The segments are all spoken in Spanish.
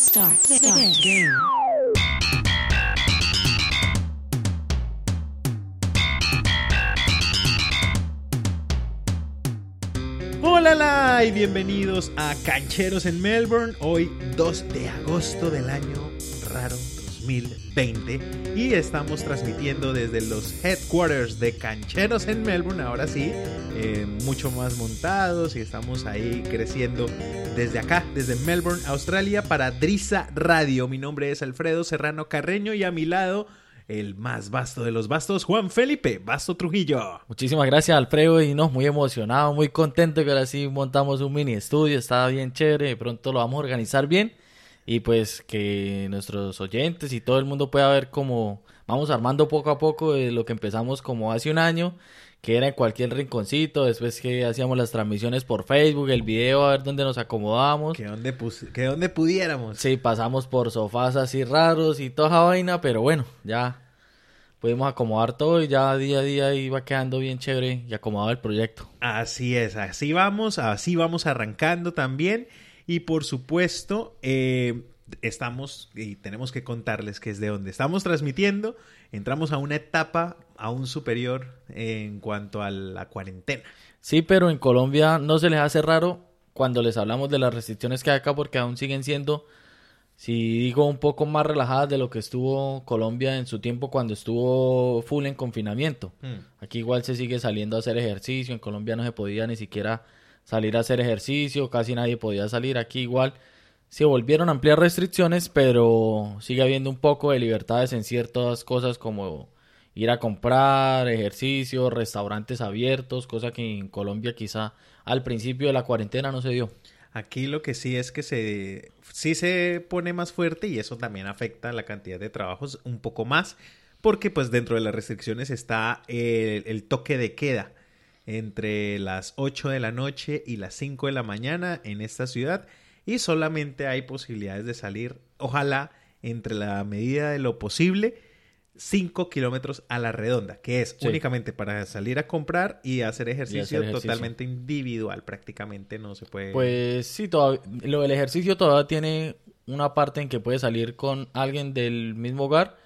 Start. Start. Game. Hola y bienvenidos a Cancheros en Melbourne. Hoy 2 de agosto del año raro 2020 y estamos transmitiendo desde los headquarters de Cancheros en Melbourne. Ahora sí, eh, mucho más montados y estamos ahí creciendo desde acá, desde Melbourne, Australia, para Drisa Radio. Mi nombre es Alfredo Serrano Carreño y a mi lado el más vasto de los bastos, Juan Felipe Basto Trujillo. Muchísimas gracias, Alfredo, y nos muy emocionado, muy contento que ahora sí montamos un mini estudio, está bien chévere, de pronto lo vamos a organizar bien y pues que nuestros oyentes y todo el mundo pueda ver cómo vamos armando poco a poco lo que empezamos como hace un año, que era en cualquier rinconcito, después que hacíamos las transmisiones por Facebook, el video, a ver dónde nos acomodamos. Que donde, que donde pudiéramos. Sí, pasamos por sofás así raros y toda esa vaina, pero bueno, ya pudimos acomodar todo y ya día a día iba quedando bien chévere y acomodado el proyecto. Así es, así vamos, así vamos arrancando también. Y por supuesto, eh, estamos y tenemos que contarles que es de donde estamos transmitiendo. Entramos a una etapa aún superior en cuanto a la cuarentena. Sí, pero en Colombia no se les hace raro cuando les hablamos de las restricciones que hay acá porque aún siguen siendo, si digo, un poco más relajadas de lo que estuvo Colombia en su tiempo cuando estuvo full en confinamiento. Hmm. Aquí igual se sigue saliendo a hacer ejercicio, en Colombia no se podía ni siquiera salir a hacer ejercicio, casi nadie podía salir. Aquí igual se volvieron a ampliar restricciones, pero sigue habiendo un poco de libertades en ciertas cosas como ir a comprar, ejercicio, restaurantes abiertos, cosa que en Colombia quizá al principio de la cuarentena no se dio. Aquí lo que sí es que se sí se pone más fuerte y eso también afecta la cantidad de trabajos un poco más porque pues dentro de las restricciones está el toque de queda entre las 8 de la noche y las 5 de la mañana en esta ciudad y solamente hay posibilidades de salir, ojalá, entre la medida de lo posible, 5 kilómetros a la redonda, que es únicamente para salir a comprar y hacer ejercicio, totalmente individual, prácticamente no se puede. Pues sí, todavía, lo del ejercicio todavía tiene una parte en que puede salir con alguien del mismo hogar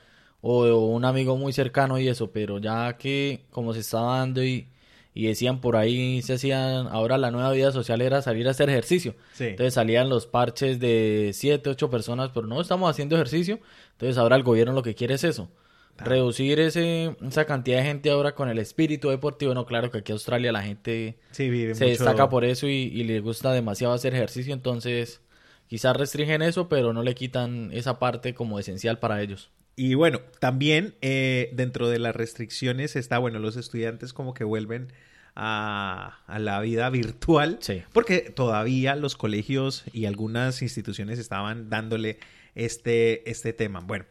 o un amigo muy cercano y eso, pero ya que como se está dando y y decían por ahí, se hacían, ahora la nueva vida social era salir a hacer ejercicio. Entonces salían los parches de 7, 8 personas, pero no estamos haciendo ejercicio. Entonces ahora el gobierno lo que quiere es eso. Reducir ese, esa cantidad de gente ahora con el espíritu deportivo. No, claro que aquí en Australia la gente se destaca por eso y, y le gusta demasiado hacer ejercicio. Entonces quizás restringen eso, pero no le quitan esa parte como esencial para ellos. Y bueno, también eh, dentro de las restricciones está, bueno, los estudiantes como que vuelven a, la vida virtual, sí. porque todavía los colegios y algunas instituciones estaban dándole este, este tema. Bueno,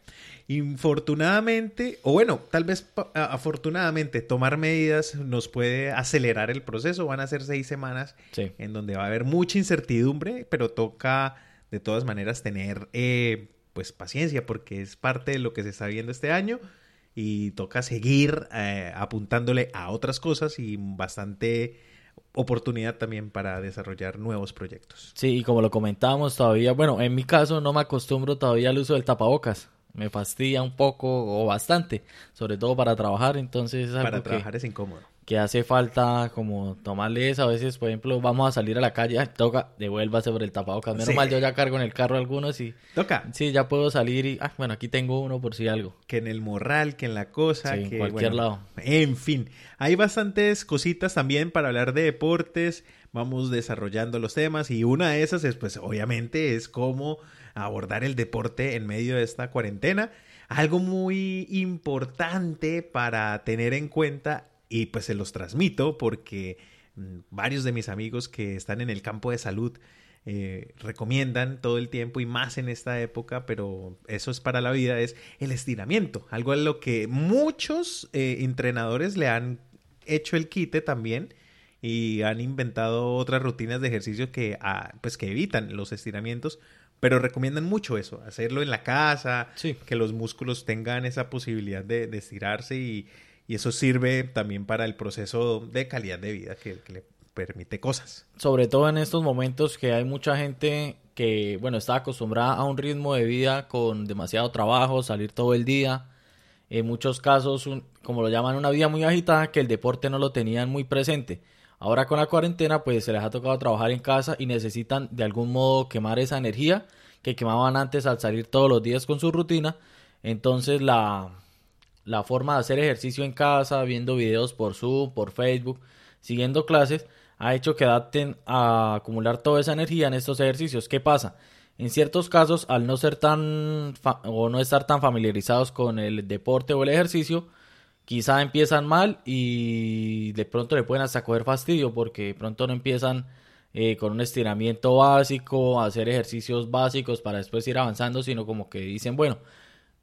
infortunadamente, o bueno, tal vez afortunadamente, tomar medidas nos puede acelerar el proceso. Van a ser seis semanas en donde va a haber mucha incertidumbre, pero toca de todas maneras tener eh, pues paciencia porque es parte de lo que se está viendo este año y toca seguir eh, apuntándole a otras cosas y bastante oportunidad también para desarrollar nuevos proyectos. Sí, y como lo comentábamos todavía, bueno, en mi caso no me acostumbro todavía al uso del tapabocas. Me fastidia un poco o bastante, sobre todo para trabajar, entonces para trabajar es incómodo que hace falta como tomarle eso. A veces, por ejemplo, vamos a salir a la calle, toca, devuélvase sobre el tapabocas. Menos mal, yo ya cargo en el carro algunos y... Toca. Sí, ya puedo salir y, ah, bueno, aquí tengo uno por si algo. Que en el morral, que en la cosa, que... en cualquier lado. En fin, hay bastantes cositas también para hablar de deportes. Vamos desarrollando los temas y una de esas es, pues, obviamente, es cómo abordar el deporte en medio de esta cuarentena. Algo muy importante para tener en cuenta y pues se los transmito porque mm, varios de mis amigos que están en el campo de salud eh, recomiendan todo el tiempo y más en esta época, pero eso es para la vida, es el estiramiento, algo a lo que muchos eh, entrenadores le han hecho el quite también y han inventado otras rutinas de ejercicio que, ah, pues que evitan los estiramientos, pero recomiendan mucho eso, hacerlo en la casa, que los músculos tengan esa posibilidad de estirarse y, y eso sirve también para el proceso de calidad de vida que, le permite cosas. Sobre todo en estos momentos que hay mucha gente que, bueno, está acostumbrada a un ritmo de vida con demasiado trabajo, salir todo el día. En muchos casos, como lo llaman, una vida muy agitada, que el deporte no lo tenían muy presente. Ahora con la cuarentena, pues se les ha tocado trabajar en casa y necesitan de algún modo quemar esa energía que quemaban antes al salir todos los días con su rutina. Entonces la, la forma de hacer ejercicio en casa, viendo videos por Zoom, por Facebook, siguiendo clases, ha hecho que adapten a acumular toda esa energía en estos ejercicios. ¿Qué pasa? En ciertos casos, al no ser tan o no estar tan familiarizados con el deporte o el ejercicio, quizá empiezan mal y de pronto le pueden hasta coger fastidio porque de pronto no empiezan eh, con un estiramiento básico, hacer ejercicios básicos para después ir avanzando, sino como que dicen, bueno,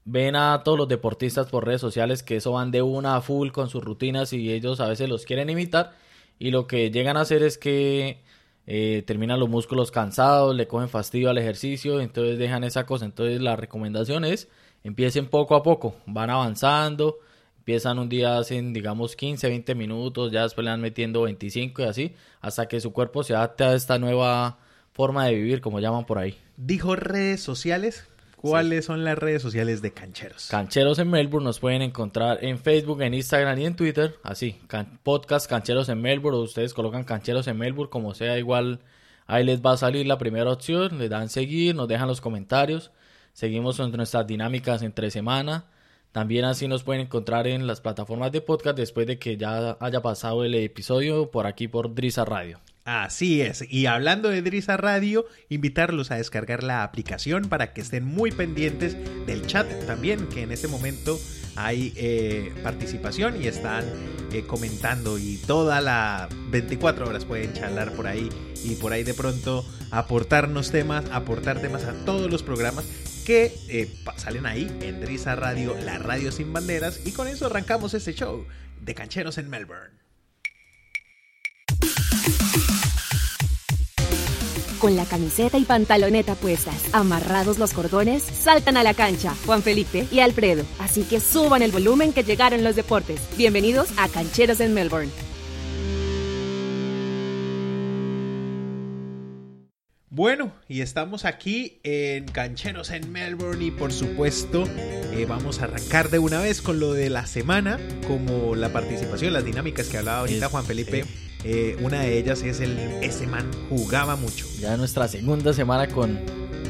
ven a todos los deportistas por redes sociales que eso van de una a full con sus rutinas y ellos a veces los quieren imitar y lo que llegan a hacer es que eh, terminan los músculos cansados, le cogen fastidio al ejercicio, entonces dejan esa cosa. Entonces la recomendación es empiecen poco a poco, van avanzando, empiezan un día hacen digamos 15, 20 minutos, ya después le van metiendo 25 y así, hasta que su cuerpo se adapte a esta nueva forma de vivir, como llaman por ahí. Dijo redes sociales, ¿Cuáles son las redes sociales de Cancheros? Cancheros en Melbourne nos pueden encontrar en Facebook, en Instagram y en Twitter. Así, podcast Cancheros en Melbourne. O ustedes colocan Cancheros en Melbourne, como sea, igual ahí les va a salir la primera opción. Le dan seguir, nos dejan los comentarios. Seguimos nuestras dinámicas entre semana. También así nos pueden encontrar en las plataformas de podcast después de que ya haya pasado el episodio por aquí por Drisa Radio. Así es, y hablando de Drisa Radio, invitarlos a descargar la aplicación para que estén muy pendientes del chat también, que en este momento hay eh, participación y están eh, comentando y toda la 24 horas pueden charlar por ahí y por ahí de pronto aportarnos temas, aportar temas a todos los programas que eh, salen ahí en Drisa Radio, la radio sin banderas, y con eso arrancamos este show de cancheros en Melbourne. Con la camiseta y pantaloneta puestas, amarrados los cordones, saltan a la cancha Juan Felipe y Alfredo. Así que suban el volumen que llegaron los deportes. Bienvenidos a Cancheros en Melbourne. Bueno, y estamos aquí en Cancheros en Melbourne y por supuesto eh, vamos a arrancar de una vez con lo de la semana, como la participación, las dinámicas que hablaba ahorita Juan Felipe. Eh, una de ellas es el ese man jugaba mucho. Ya nuestra segunda semana con,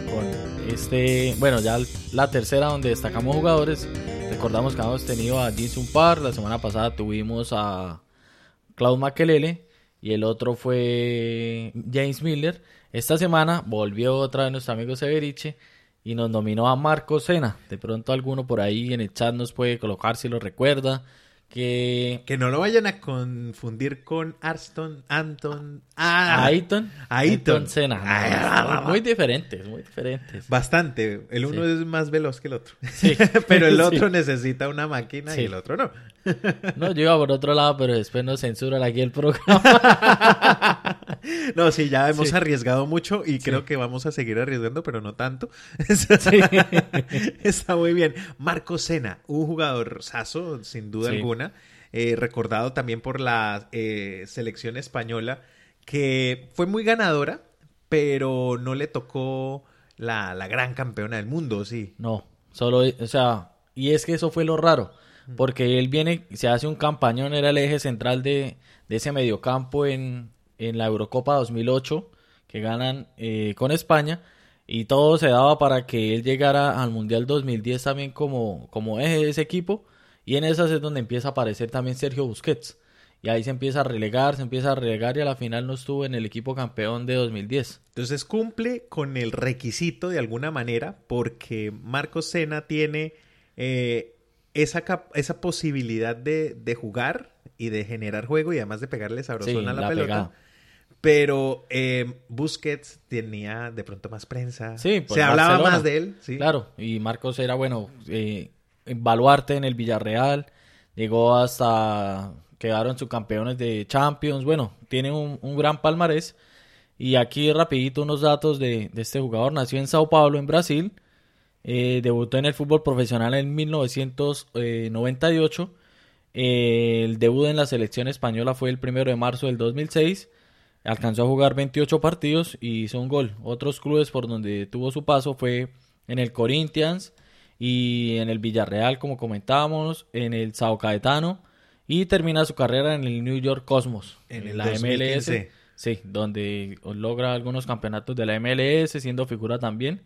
con este, bueno, ya la tercera donde destacamos jugadores. Recordamos que hemos tenido a Jinsun Par, la semana pasada tuvimos a Claude Makelele y el otro fue James Miller. Esta semana volvió otra vez nuestro amigo Severiche y nos nominó a Marco Sena. De pronto alguno por ahí en el chat nos puede colocar si lo recuerda. Que... que no lo vayan a confundir con Arston, Anton, ah, Aiton, Aiton, Senna. Ah, muy diferentes, muy diferentes. Bastante. El uno es más veloz que el otro. Sí. pero el otro necesita una máquina y el otro no. no, yo iba por otro lado, pero después nos censuran aquí el programa. no, sí, ya hemos arriesgado mucho y creo que vamos a seguir arriesgando, pero no tanto. Está muy bien. Marco Sena, un jugador saso, sin duda alguna. Eh, recordado también por la eh, selección española, que fue muy ganadora, pero no le tocó la, la gran campeona del mundo, sí. No, solo, o sea, y es que eso fue lo raro porque él viene, se hace un campañón, era el eje central de, de ese mediocampo en, en la Eurocopa 2008 que ganan eh, con España y todo se daba para que él llegara al Mundial 2010 también como, como eje de ese equipo y en esas es donde empieza a aparecer también Sergio Busquets y ahí se empieza a relegar, se empieza a relegar y a la final no estuvo en el equipo campeón de 2010. Entonces cumple con el requisito de alguna manera porque Marcos Sena tiene eh, esa, esa posibilidad de, de, jugar y de generar juego y además de pegarle sabrosón a la, pelota. Pero eh, Busquets tenía de pronto más prensa. Sí, se hablaba más de él. Sí. Claro, y Marcos era, bueno, eh, baluarte en el Villarreal. Llegó hasta. Quedaron subcampeones de Champions. Bueno, tiene un, un gran palmarés. Y aquí, rapidito, unos datos de, de este jugador. Nació en Sao Paulo, en Brasil. Eh, debutó en el fútbol profesional en 1998. Eh, el debut en la selección española fue el primero de marzo del 2006. Alcanzó a jugar 28 partidos y hizo un gol. Otros clubes por donde tuvo su paso fue en el Corinthians y en el Villarreal, como comentábamos, en el Sao Caetano y termina su carrera en el New York Cosmos, En la 2015. MLS. Sí, donde logra algunos campeonatos de la MLS, siendo figura también.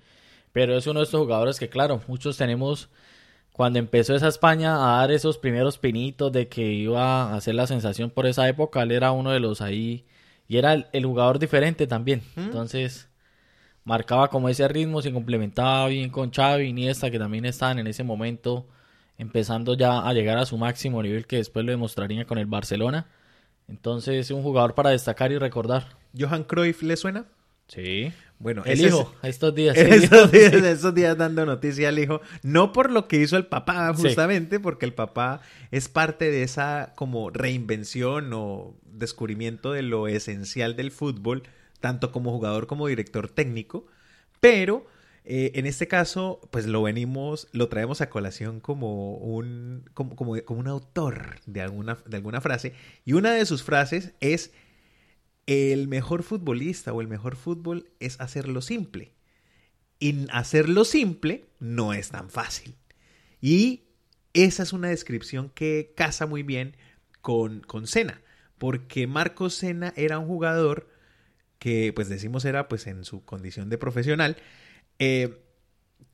Pero es uno de estos jugadores que, claro, muchos tenemos cuando empezó esa España a dar esos primeros pinitos de que iba a hacer la sensación por esa época, él era uno de los ahí y era el, el jugador diferente también. Entonces marcaba como ese ritmo, se complementaba bien con Xavi, Iniesta, que también estaban en ese momento empezando ya a llegar a su máximo nivel que después lo demostraría con el Barcelona. Entonces, un jugador para destacar y recordar. ¿Johan Cruyff le suena? Sí. Bueno, El ese es- hijo, estos días. esos, días, esos días dando noticia al hijo, no por lo que hizo el papá, Sí. justamente, porque el papá es parte de esa como reinvención o descubrimiento de lo esencial del fútbol, tanto como jugador como director técnico, pero eh, en este caso, pues lo venimos, lo traemos a colación como un, como, como, como un autor de alguna, de alguna frase, y una de sus frases es el mejor futbolista o el mejor fútbol es hacerlo simple. Y hacerlo simple no es tan fácil. Y esa es una descripción que casa muy bien con, con. Porque Marcos Senna era un jugador que, pues decimos, era pues en su condición de profesional. eh,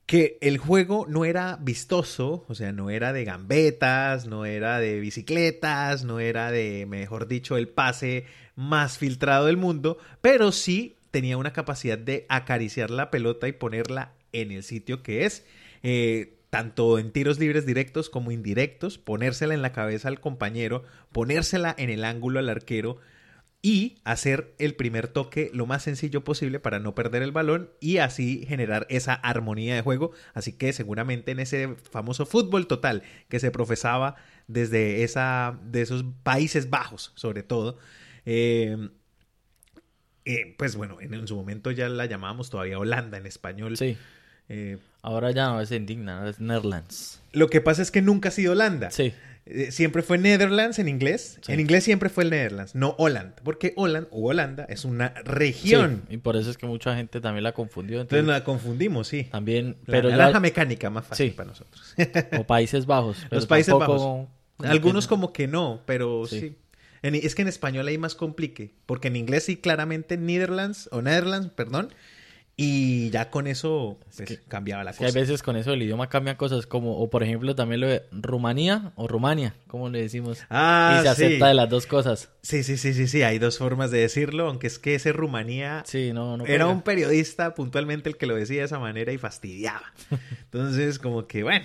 que el juego no era vistoso, o sea, no era de gambetas, no era de bicicletas, no era de, mejor dicho, el pase más filtrado del mundo, pero sí tenía una capacidad de acariciar la pelota y ponerla en el sitio que es, eh, tanto en tiros libres directos como indirectos, ponérsela en la cabeza al compañero, ponérsela en el ángulo al arquero y hacer el primer toque lo más sencillo posible para no perder el balón y así generar esa armonía de juego. Así que seguramente en ese famoso fútbol total que se profesaba desde esa, de esos Países Bajos, sobre todo, eh, eh, pues bueno, en, en su momento ya la llamábamos todavía Holanda en español. Sí. Eh, Ahora ya no es indigna, es Netherlands. lo que pasa es que nunca ha sido Holanda. Sí. Eh, siempre fue Netherlands en inglés. Sí. En inglés siempre fue el Netherlands, no Holland. Porque Holland o Holanda es una región. Sí, Y por eso es que mucha gente también la confundió. Entonces Entonces, la confundimos, sí. también, La pero naranja ya, mecánica más fácil Sí. para nosotros. o Países Bajos. pero Los Países tampoco Bajos. Algunos como que no, pero sí. Sí. En- es que en español hay más complique. Porque en inglés sí claramente Netherlands, o Netherlands, perdón. Y ya con eso pues, que- cambiaba la Es que hay cosa. veces con eso del idioma cambian cosas como, o por ejemplo también lo de Rumanía o Rumania, como le decimos. Ah, y se sí. acepta de las dos cosas. Sí, sí, sí, sí, sí. Hay dos formas de decirlo. Aunque es que ese Rumanía Sí, no, no. Era pega. un periodista puntualmente el que lo decía de esa manera y fastidiaba. Entonces, como que bueno,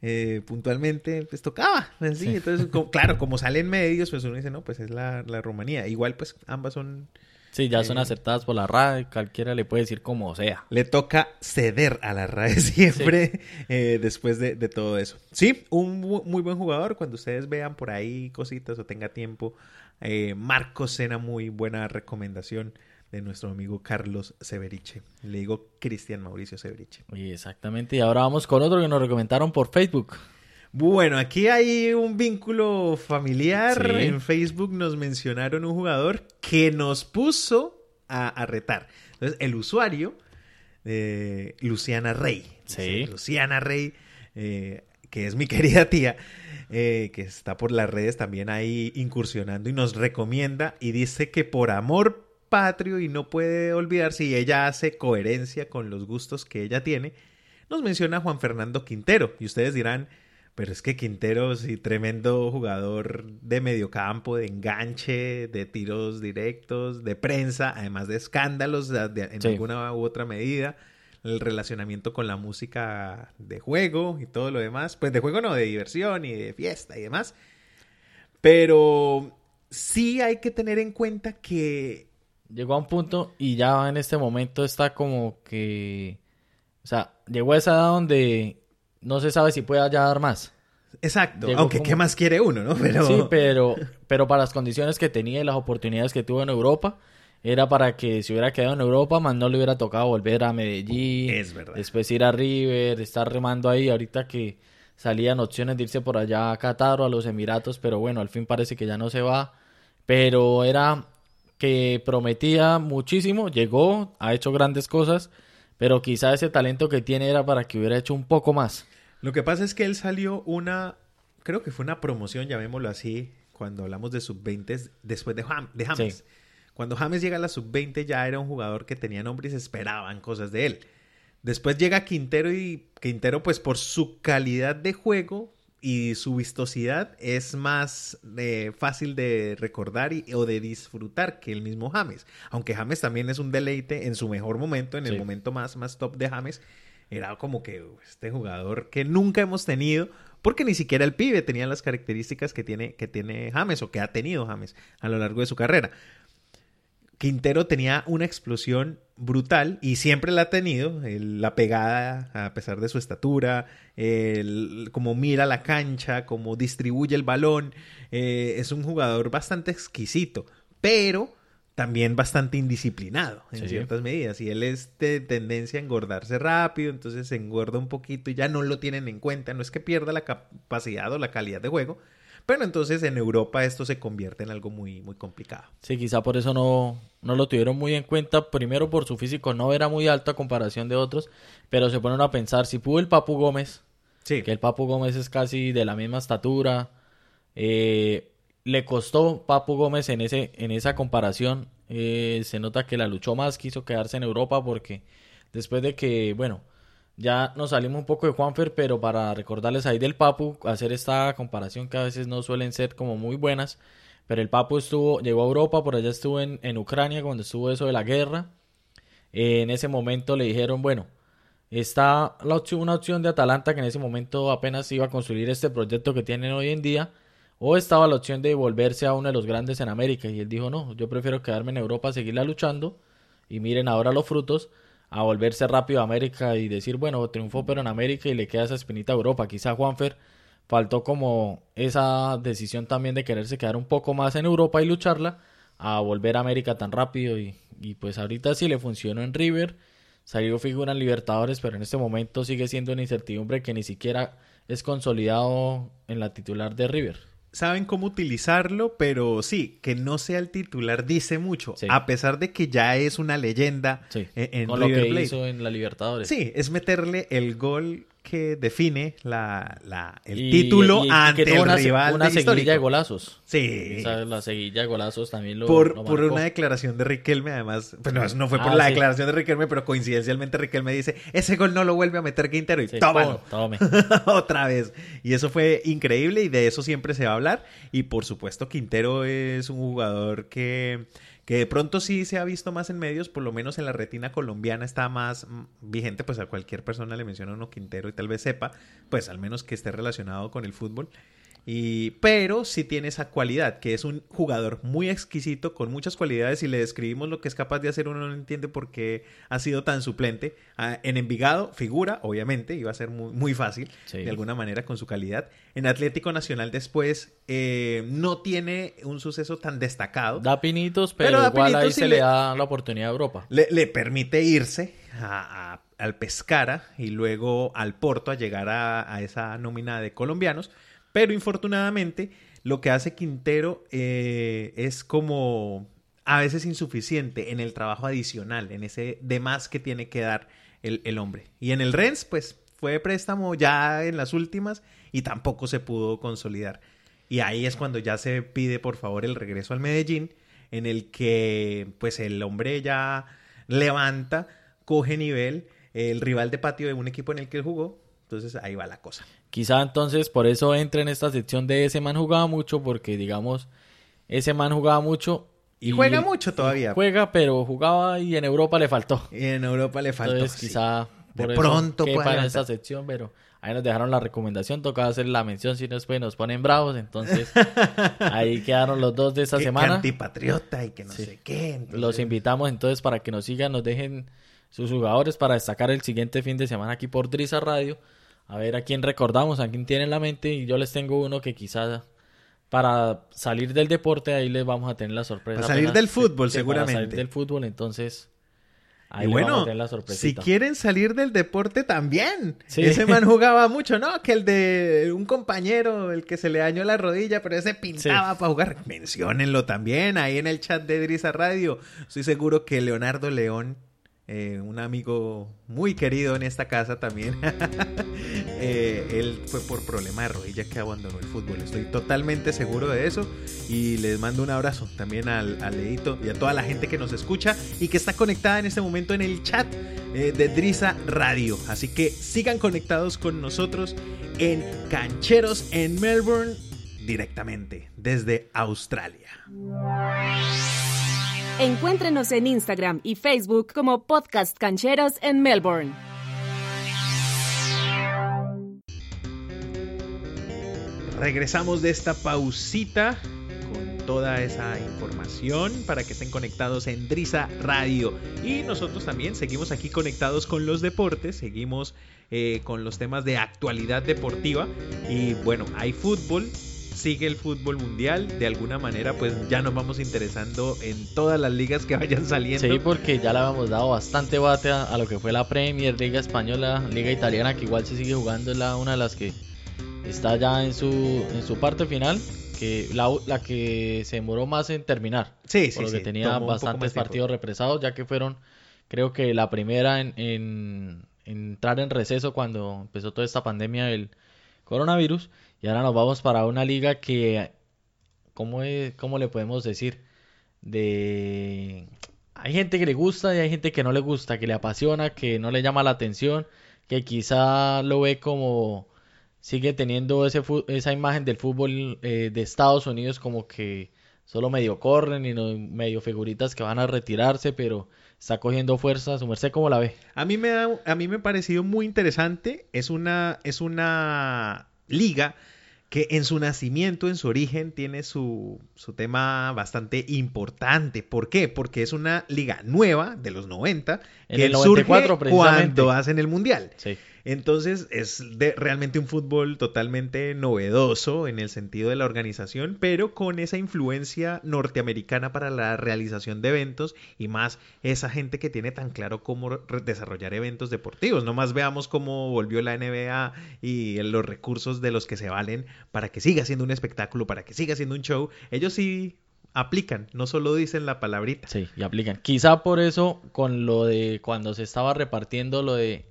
eh, puntualmente pues tocaba. así. Sí. Entonces, como- claro, como salen medios, pues uno dice, no, pues es la, la Rumanía. Igual, pues ambas son. Sí, ya son eh, aceptadas por la RAE, cualquiera le puede decir como sea. Le toca ceder a la RAE siempre eh, después de, de todo eso. Sí, un muy buen jugador. Cuando ustedes vean por ahí cositas o tenga tiempo, eh, Marcos Sena, muy buena recomendación de nuestro amigo Carlos Severiche. Le digo Cristian Mauricio Severiche. Exactamente, y ahora vamos con otro que nos recomendaron por Facebook. Bueno, aquí hay un vínculo familiar. Sí. En Facebook nos mencionaron un jugador que nos puso a, a retar. Entonces, el usuario, eh, Luciana Rey. Sí. Luciana Rey, eh, que es mi querida tía, eh, que está por las redes también ahí incursionando y nos recomienda y dice que por amor patrio y no puede olvidar si ella hace coherencia con los gustos que ella tiene, nos menciona a Juan Fernando Quintero. Y ustedes dirán, pero es que Quintero, sí, tremendo jugador de mediocampo, de enganche, de tiros directos, de prensa, además de escándalos de- de- en Sí. alguna u otra medida. El relacionamiento con la música de juego y todo lo demás. Pues de juego no, de diversión y de fiesta y demás. Pero sí hay que tener en cuenta que Llegó a un punto y ya en este momento está como que... O sea, llegó a esa edad donde no se sabe si puede ya dar más. Exacto, Llegó aunque como- qué más quiere uno, ¿no? Pero Sí, pero, pero para las condiciones que tenía y las oportunidades que tuvo en Europa, era para que si hubiera quedado en Europa, más no le hubiera tocado volver a Medellín. Es verdad. Después ir a River, estar remando ahí. Ahorita que salían opciones de irse por allá a Qatar o a los Emiratos, pero bueno, al fin parece que ya no se va. Pero era que prometía muchísimo, llegó, ha hecho grandes cosas, pero quizá ese talento que tiene era para que hubiera hecho un poco más. Lo que pasa es que él salió una, creo que fue una promoción, llamémoslo así, cuando hablamos de sub-20 después de, de James. Sí. Cuando James llega a la sub-20 ya era un jugador que tenía nombre y se esperaban cosas de él. Después llega Quintero y Quintero pues por su calidad de juego y su vistosidad es más eh, fácil de recordar o de disfrutar que el mismo James. Aunque James también es un deleite en su mejor momento, en el momento más, más top de James, era como que este jugador que nunca hemos tenido, porque ni siquiera el pibe tenía las características que tiene, que tiene James o que ha tenido James a lo largo de su carrera. Quintero tenía una explosión brutal y siempre la ha tenido, la pegada a pesar de su estatura, el, como mira la cancha, como distribuye el balón, eh, es un jugador bastante exquisito, pero también bastante indisciplinado en ciertas medidas y él es de tendencia a engordarse rápido, entonces se engorda un poquito y ya no lo tienen en cuenta, no es que pierda la capacidad o la calidad de juego, pero entonces en Europa esto se convierte en algo muy, muy complicado. Sí, quizá por eso no, no lo tuvieron muy en cuenta. Primero por su físico no era muy alto a comparación de otros, pero se ponen a pensar, si pudo el Papu Gómez, que el Papu Gómez es casi de la misma estatura, eh, le costó Papu Gómez en, ese, en esa comparación. Eh, se nota que la luchó más, quiso quedarse en Europa porque después de que, bueno, ya nos salimos un poco de Juanfer, pero para recordarles ahí del Papu, hacer esta comparación que a veces no suelen ser como muy buenas. Pero el Papu estuvo, llegó a Europa, por allá estuvo en, en Ucrania cuando estuvo eso de la guerra. en ese momento le dijeron, bueno, está la opción, una opción de Atalanta que en ese momento apenas iba a construir este proyecto que tienen hoy en día. O estaba la opción de volverse a uno de los grandes en América. Y él dijo, no, yo prefiero quedarme en Europa, seguirla luchando. Y miren ahora los frutos a volverse rápido a América y decir, bueno, triunfó pero en América y le queda esa espinita a Europa. Quizá Juanfer faltó como esa decisión también de quererse quedar un poco más en Europa y lucharla a volver a América tan rápido y, y pues ahorita sí le funcionó en River, salió figura en Libertadores, pero en este momento sigue siendo una incertidumbre que ni siquiera es consolidado en la titular de River saben cómo utilizarlo, pero sí, que no sea el titular dice mucho, a pesar de que ya es una leyenda en, Con lo que hizo en la Libertadores. Sí, es meterle el gol que define la, la el título ante el una, rival una seguilla de golazos. Sí. la seguilla de golazos también lo Por, por una declaración de Riquelme, además, pues no, no fue por ah, la declaración de Riquelme, pero coincidencialmente Riquelme dice, ese gol no lo vuelve a meter Quintero y tómalo. Tome. Otra vez. Y eso fue increíble y de eso siempre se va a hablar. Y por supuesto Quintero es un jugador que que de pronto sí se ha visto más en medios, por lo menos en la retina colombiana está más mm, vigente, pues a cualquier persona le menciona uno Quintero y tal vez sepa, pues al menos que esté relacionado con el fútbol. Y, pero sí tiene esa cualidad, que es un jugador muy exquisito, con muchas cualidades. y le describimos lo que es capaz de hacer, uno no entiende por qué ha sido tan suplente. Ah, en Envigado, figura, obviamente, iba a ser muy, muy fácil, de alguna manera, con su calidad. En Atlético Nacional después eh, no tiene un suceso tan destacado. Da pinitos, pero, igual ahí se le, da la oportunidad a Europa. Le, permite irse al Pescara y luego al Porto a llegar a esa nómina de colombianos pero infortunadamente, lo que hace Quintero eh, es como a veces insuficiente en el trabajo adicional, en ese demás que tiene que dar el, hombre. Y en el Rennes, pues fue préstamo ya en las últimas y tampoco se pudo consolidar. Y ahí es cuando ya se pide por favor el regreso al Medellín, en el que pues el hombre ya levanta, coge nivel, el rival de patio de un equipo en el que él jugó, entonces ahí va la cosa. Quizá entonces por eso entra en esta sección de ese man jugaba mucho, porque digamos, ese man jugaba mucho. Y, juega mucho todavía. Juega, pero jugaba y en Europa le faltó. Y en Europa le faltó. Entonces quizá por de pronto quepa en esta sección, pero ahí nos dejaron la recomendación, tocaba hacer la mención, si no después nos ponen bravos, entonces ahí quedaron los dos de esta semana. Que antipatriota y que no sé qué. Los invitamos entonces para que nos sigan, nos dejen sus jugadores para destacar el siguiente fin de semana aquí por Drisa Radio a ver a quién recordamos, a quién tiene en la mente. Y yo les tengo uno que quizás para salir del deporte ahí les vamos a tener la sorpresa. Para salir del fútbol, seguramente. Para salir del fútbol, entonces Ahí y bueno, tener la si quieren salir del deporte también. Sí. Ese man jugaba mucho, ¿no? Que el de un compañero, el que se le dañó la rodilla, pero ese pintaba para jugar. Menciónenlo también ahí en el chat de Drisa Radio. Estoy seguro que Leonardo León, eh, un amigo muy querido en esta casa también, eh, él fue por problema de rodilla que abandonó el fútbol. Estoy totalmente seguro de eso. Y les mando un abrazo también al, al Leito y a toda la gente que nos escucha y que está conectada en este momento en el chat eh, de Drisa Radio. Así que sigan conectados con nosotros en Cancheros en Melbourne directamente desde Australia. Encuéntrenos en Instagram y Facebook como Podcast Cancheros en Melbourne. Regresamos de esta pausita con toda esa información para que estén conectados en Drisa Radio. Y nosotros también seguimos aquí conectados con los deportes, seguimos eh, con los temas de actualidad deportiva. Y bueno, hay fútbol, sigue el fútbol mundial. De alguna manera, pues ya nos vamos interesando en todas las ligas que vayan saliendo. Sí, porque ya le habíamos dado bastante bate a, a lo que fue la Premier, Liga Española, Liga Italiana, que igual se sigue jugando, es la, una de las que está ya en su, en su parte final, que la, la que se demoró más en terminar. Sí, sí, por lo que sí, tenía un poco bastantes partidos represados, ya que fueron, creo que la primera en, en- en entrar en receso cuando empezó toda esta pandemia del coronavirus. Y ahora nos vamos para una liga que, ¿cómo, es- cómo le podemos decir? De... Hay gente que le gusta y hay gente que no le gusta, que le apasiona, que no le llama la atención, que quizá lo ve como sigue teniendo ese esa imagen del fútbol eh, de Estados Unidos como que solo medio corren y no, medio figuritas que van a retirarse, pero está cogiendo fuerza. ¿Su merced cómo la ve? A mí me ha, a mí me ha parecido muy interesante. Es una, es una liga que en su nacimiento, en su origen, tiene su, su tema bastante importante. ¿Por qué? Porque es una liga nueva de los 90 En que el 94 surge cuando hacen el mundial. Sí. Entonces es de, realmente un fútbol totalmente novedoso en el sentido de la organización, pero con esa influencia norteamericana para la realización de eventos y más esa gente que tiene tan claro cómo desarrollar eventos deportivos. No más veamos cómo volvió la NBA y los recursos de los que se valen para que siga siendo un espectáculo, para que siga siendo un show. Ellos sí aplican, no solo dicen la palabrita. Sí, y aplican. Quizá por eso, con lo de cuando se estaba repartiendo lo de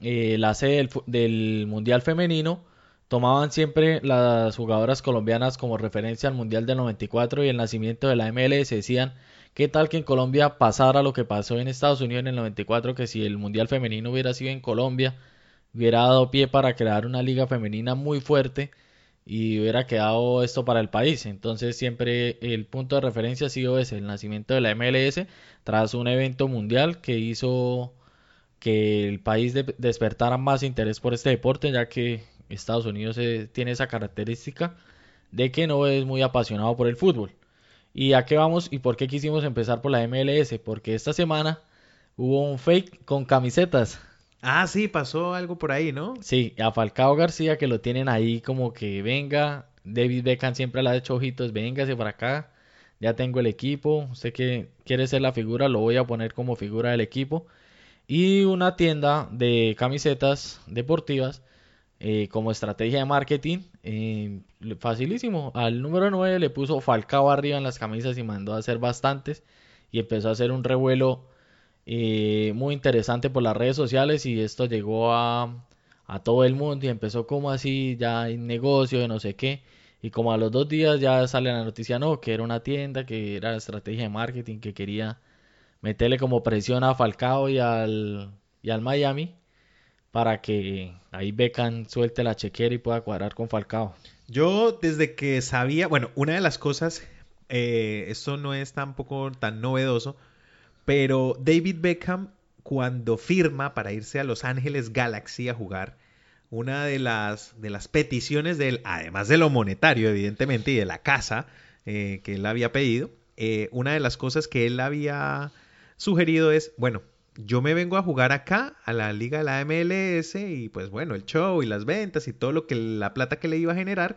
eh, la sede del, del Mundial Femenino, tomaban siempre las jugadoras colombianas como referencia al Mundial del 94 y el nacimiento de la MLS. Decían, ¿qué tal que en Colombia pasara lo que pasó en Estados Unidos en el 94? Que si el Mundial Femenino hubiera sido en Colombia, hubiera dado pie para crear una liga femenina muy fuerte y hubiera quedado esto para el país. Entonces siempre el punto de referencia ha sido ese, el nacimiento de la MLS tras un evento mundial que hizo que el país de- despertara más interés por este deporte, ya que Estados Unidos eh, tiene esa característica de que no es muy apasionado por el fútbol. ¿Y a qué vamos y por qué quisimos empezar por la MLS? Porque esta semana hubo un fake con camisetas. Ah, sí, pasó algo por ahí, ¿no? Sí, a Falcao García que lo tienen ahí como que venga, David Beckham siempre le ha hecho ojitos, véngase para acá, ya tengo el equipo, usted que quiere ser la figura, lo voy a poner como figura del equipo. Y una tienda de camisetas deportivas eh, como estrategia de marketing, eh, facilísimo, al número 9 le puso Falcao arriba en las camisas y mandó a hacer bastantes y empezó a hacer un revuelo eh, muy interesante por las redes sociales y esto llegó a, a todo el mundo y empezó como así ya en negocio de no sé qué. Y como a los dos días ya sale la noticia no que era una tienda que era estrategia de marketing que quería meterle como presión a Falcao y al y al Miami para que ahí Beckham suelte la chequera y pueda cuadrar con Falcao. Yo desde que sabía, bueno, una de las cosas, eh, esto no es tampoco tan novedoso, pero David Beckham cuando firma para irse a Los Ángeles Galaxy a jugar, una de las, de las peticiones de él, además de lo monetario evidentemente y de la casa eh, que él había pedido, eh, una de las cosas que él había sugerido es, bueno, yo me vengo a jugar acá a la liga de la MLS y pues bueno, el show y las ventas y todo lo que la plata que le iba a generar,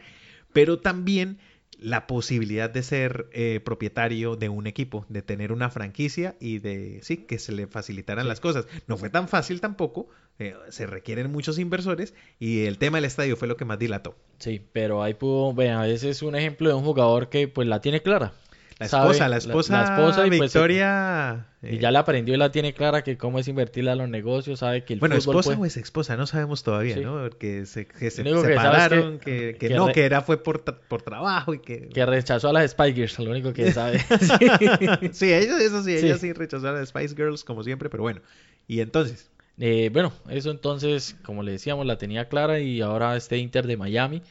pero también la posibilidad de ser eh, propietario de un equipo, de tener una franquicia y de, sí, que se le facilitaran las cosas. No fue tan fácil tampoco, eh, se requieren muchos inversores y el tema del estadio fue lo que más dilató. Sí, pero ahí pudo, vean, ese es un ejemplo de un jugador que pues la tiene clara. La Sabe- esposa, la esposa, la esposa y, pues, Victoria... Y eh, ya la aprendió y la tiene clara que cómo es invertirla a los negocios, sabe que el bueno, fútbol esposa puede- o ex esposa, no sabemos todavía, Sí. ¿no? Porque se, que se separaron, que- que, que que no, re- que era fue por, por trabajo y que... que rechazó a las Spice Girls, lo único que sabe. sí, ella, eso sí, Sí. ella sí rechazó a las Spice Girls como siempre, pero bueno. Y entonces, Eh, bueno, eso entonces, como le decíamos, la tenía clara y ahora este Inter de Miami,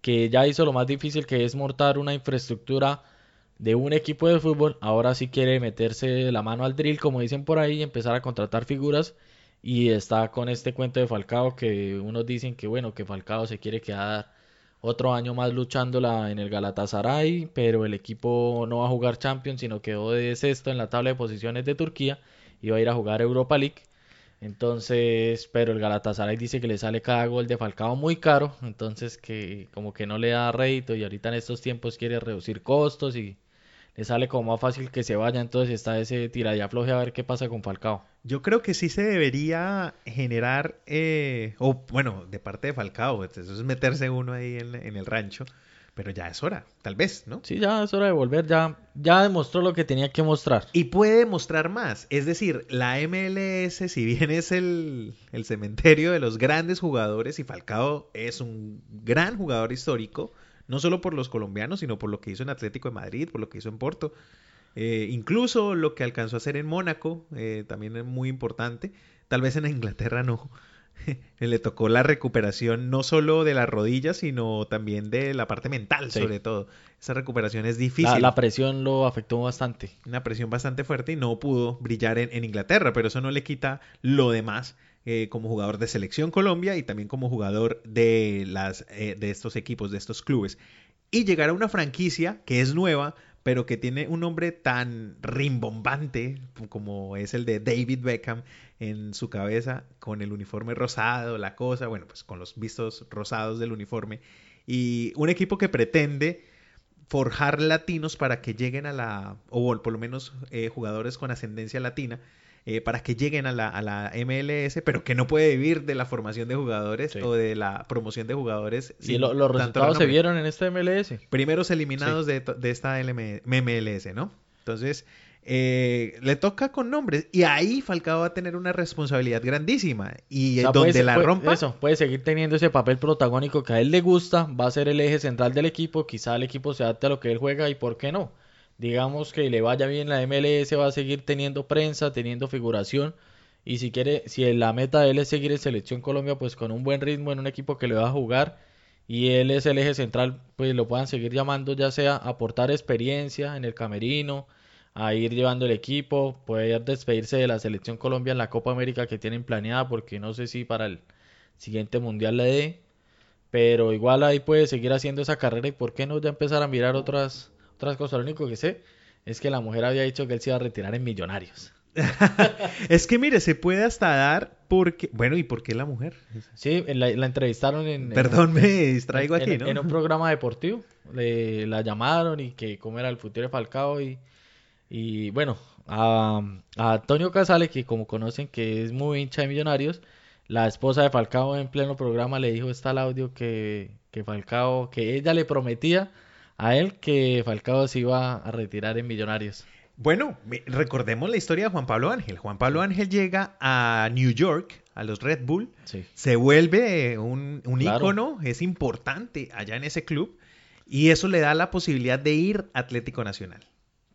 que ya hizo lo más difícil que es montar una infraestructura de un equipo de fútbol, ahora sí quiere meterse la mano al drill, como dicen por ahí, y empezar a contratar figuras. Y está con este cuento de Falcao, que unos dicen que bueno, que Falcao se quiere quedar otro año más luchándola en el Galatasaray, pero el equipo no va a jugar Champions, sino quedó de sexto en la tabla de posiciones de Turquía y va a ir a jugar Europa League. Entonces, pero el Galatasaray dice que le sale cada gol de Falcao muy caro, entonces que como que no le da rédito y ahorita en estos tiempos quiere reducir costos y le sale como más fácil que se vaya, entonces está ese tira y afloje a ver qué pasa con Falcao. yo creo que sí se debería generar, eh, o bueno, de parte de Falcao, eso es meterse uno ahí en, en el rancho, pero ya es hora, tal vez, ¿no? Sí, ya es hora de volver, ya, ya demostró lo que tenía que mostrar. Y puede mostrar más. Es decir, la MLS, si bien es el, el cementerio de los grandes jugadores, y Falcao es un gran jugador histórico, no solo por los colombianos, sino por lo que hizo en Atlético de Madrid, por lo que hizo en Porto, eh, incluso lo que alcanzó a hacer en Mónaco, eh, también es muy importante. Tal vez en Inglaterra no. Le tocó la recuperación no solo de las rodillas, sino también de la parte mental, Sí. sobre todo. Esa recuperación es difícil La, la presión lo afectó bastante. una presión bastante fuerte y no pudo brillar en, en Inglaterra, pero eso no le quita lo demás eh, como jugador de selección Colombia y también como jugador de, las, eh, de estos equipos, de estos clubes. Y llegar a una franquicia que es nueva, pero que tiene un nombre tan rimbombante como es el de David Beckham en su cabeza, con el uniforme rosado, la cosa, bueno, pues con los vistos rosados del uniforme. Y un equipo que pretende forjar latinos para que lleguen a la, o por lo menos eh, jugadores con ascendencia latina, eh, para que lleguen a la, a la MLS, pero que no puede vivir de la formación de jugadores Sí. o de la promoción de jugadores. Y lo- los resultados se vieron en este MLS. Primeros eliminados de, de esta LM MLS, ¿no? Entonces, eh, le toca con nombres. Y ahí Falcao va a tener una responsabilidad grandísima. Y O sea, donde puede- la puede- rompa, Eso, puede seguir teniendo ese papel protagónico que a él le gusta, va a ser el eje central del equipo, quizá el equipo se adapte a lo que él juega y por qué no. Digamos que le vaya bien la MLS, va a seguir teniendo prensa, teniendo figuración y si quiere, si la meta de él es seguir en Selección Colombia, pues con un buen ritmo en un equipo que le va a jugar y él es el eje central, pues lo puedan seguir llamando ya sea aportar experiencia en el camerino, a ir llevando el equipo, poder despedirse de la selección Colombia en la Copa América que tienen planeada, porque no sé si para el siguiente mundial le dé, pero igual ahí puede seguir haciendo esa carrera y por qué no ya empezar a mirar otras, otras cosas. Lo único que sé es que la mujer había dicho que él se iba a retirar en Millonarios. es que mire, se puede hasta dar porque, bueno, ¿y por qué la mujer? Sí, la, la entrevistaron en... en- Perdón, me distraigo en- aquí, en- ¿no? En un programa deportivo, le, la llamaron y que cómo era el futuro de Falcao y, y bueno, a, a Antonio Casale, que como conocen que es muy hincha de Millonarios, la esposa de Falcao en pleno programa le dijo, está el audio que, que Falcao, que ella le prometía a él que Falcao se iba a retirar en Millonarios. Bueno, recordemos la historia de Juan Pablo Ángel. Juan Pablo Ángel llega a New York, a los Red Bull, Sí. se vuelve un, un Claro. ícono, es importante allá en ese club, y eso le da la posibilidad de ir a Atlético Nacional.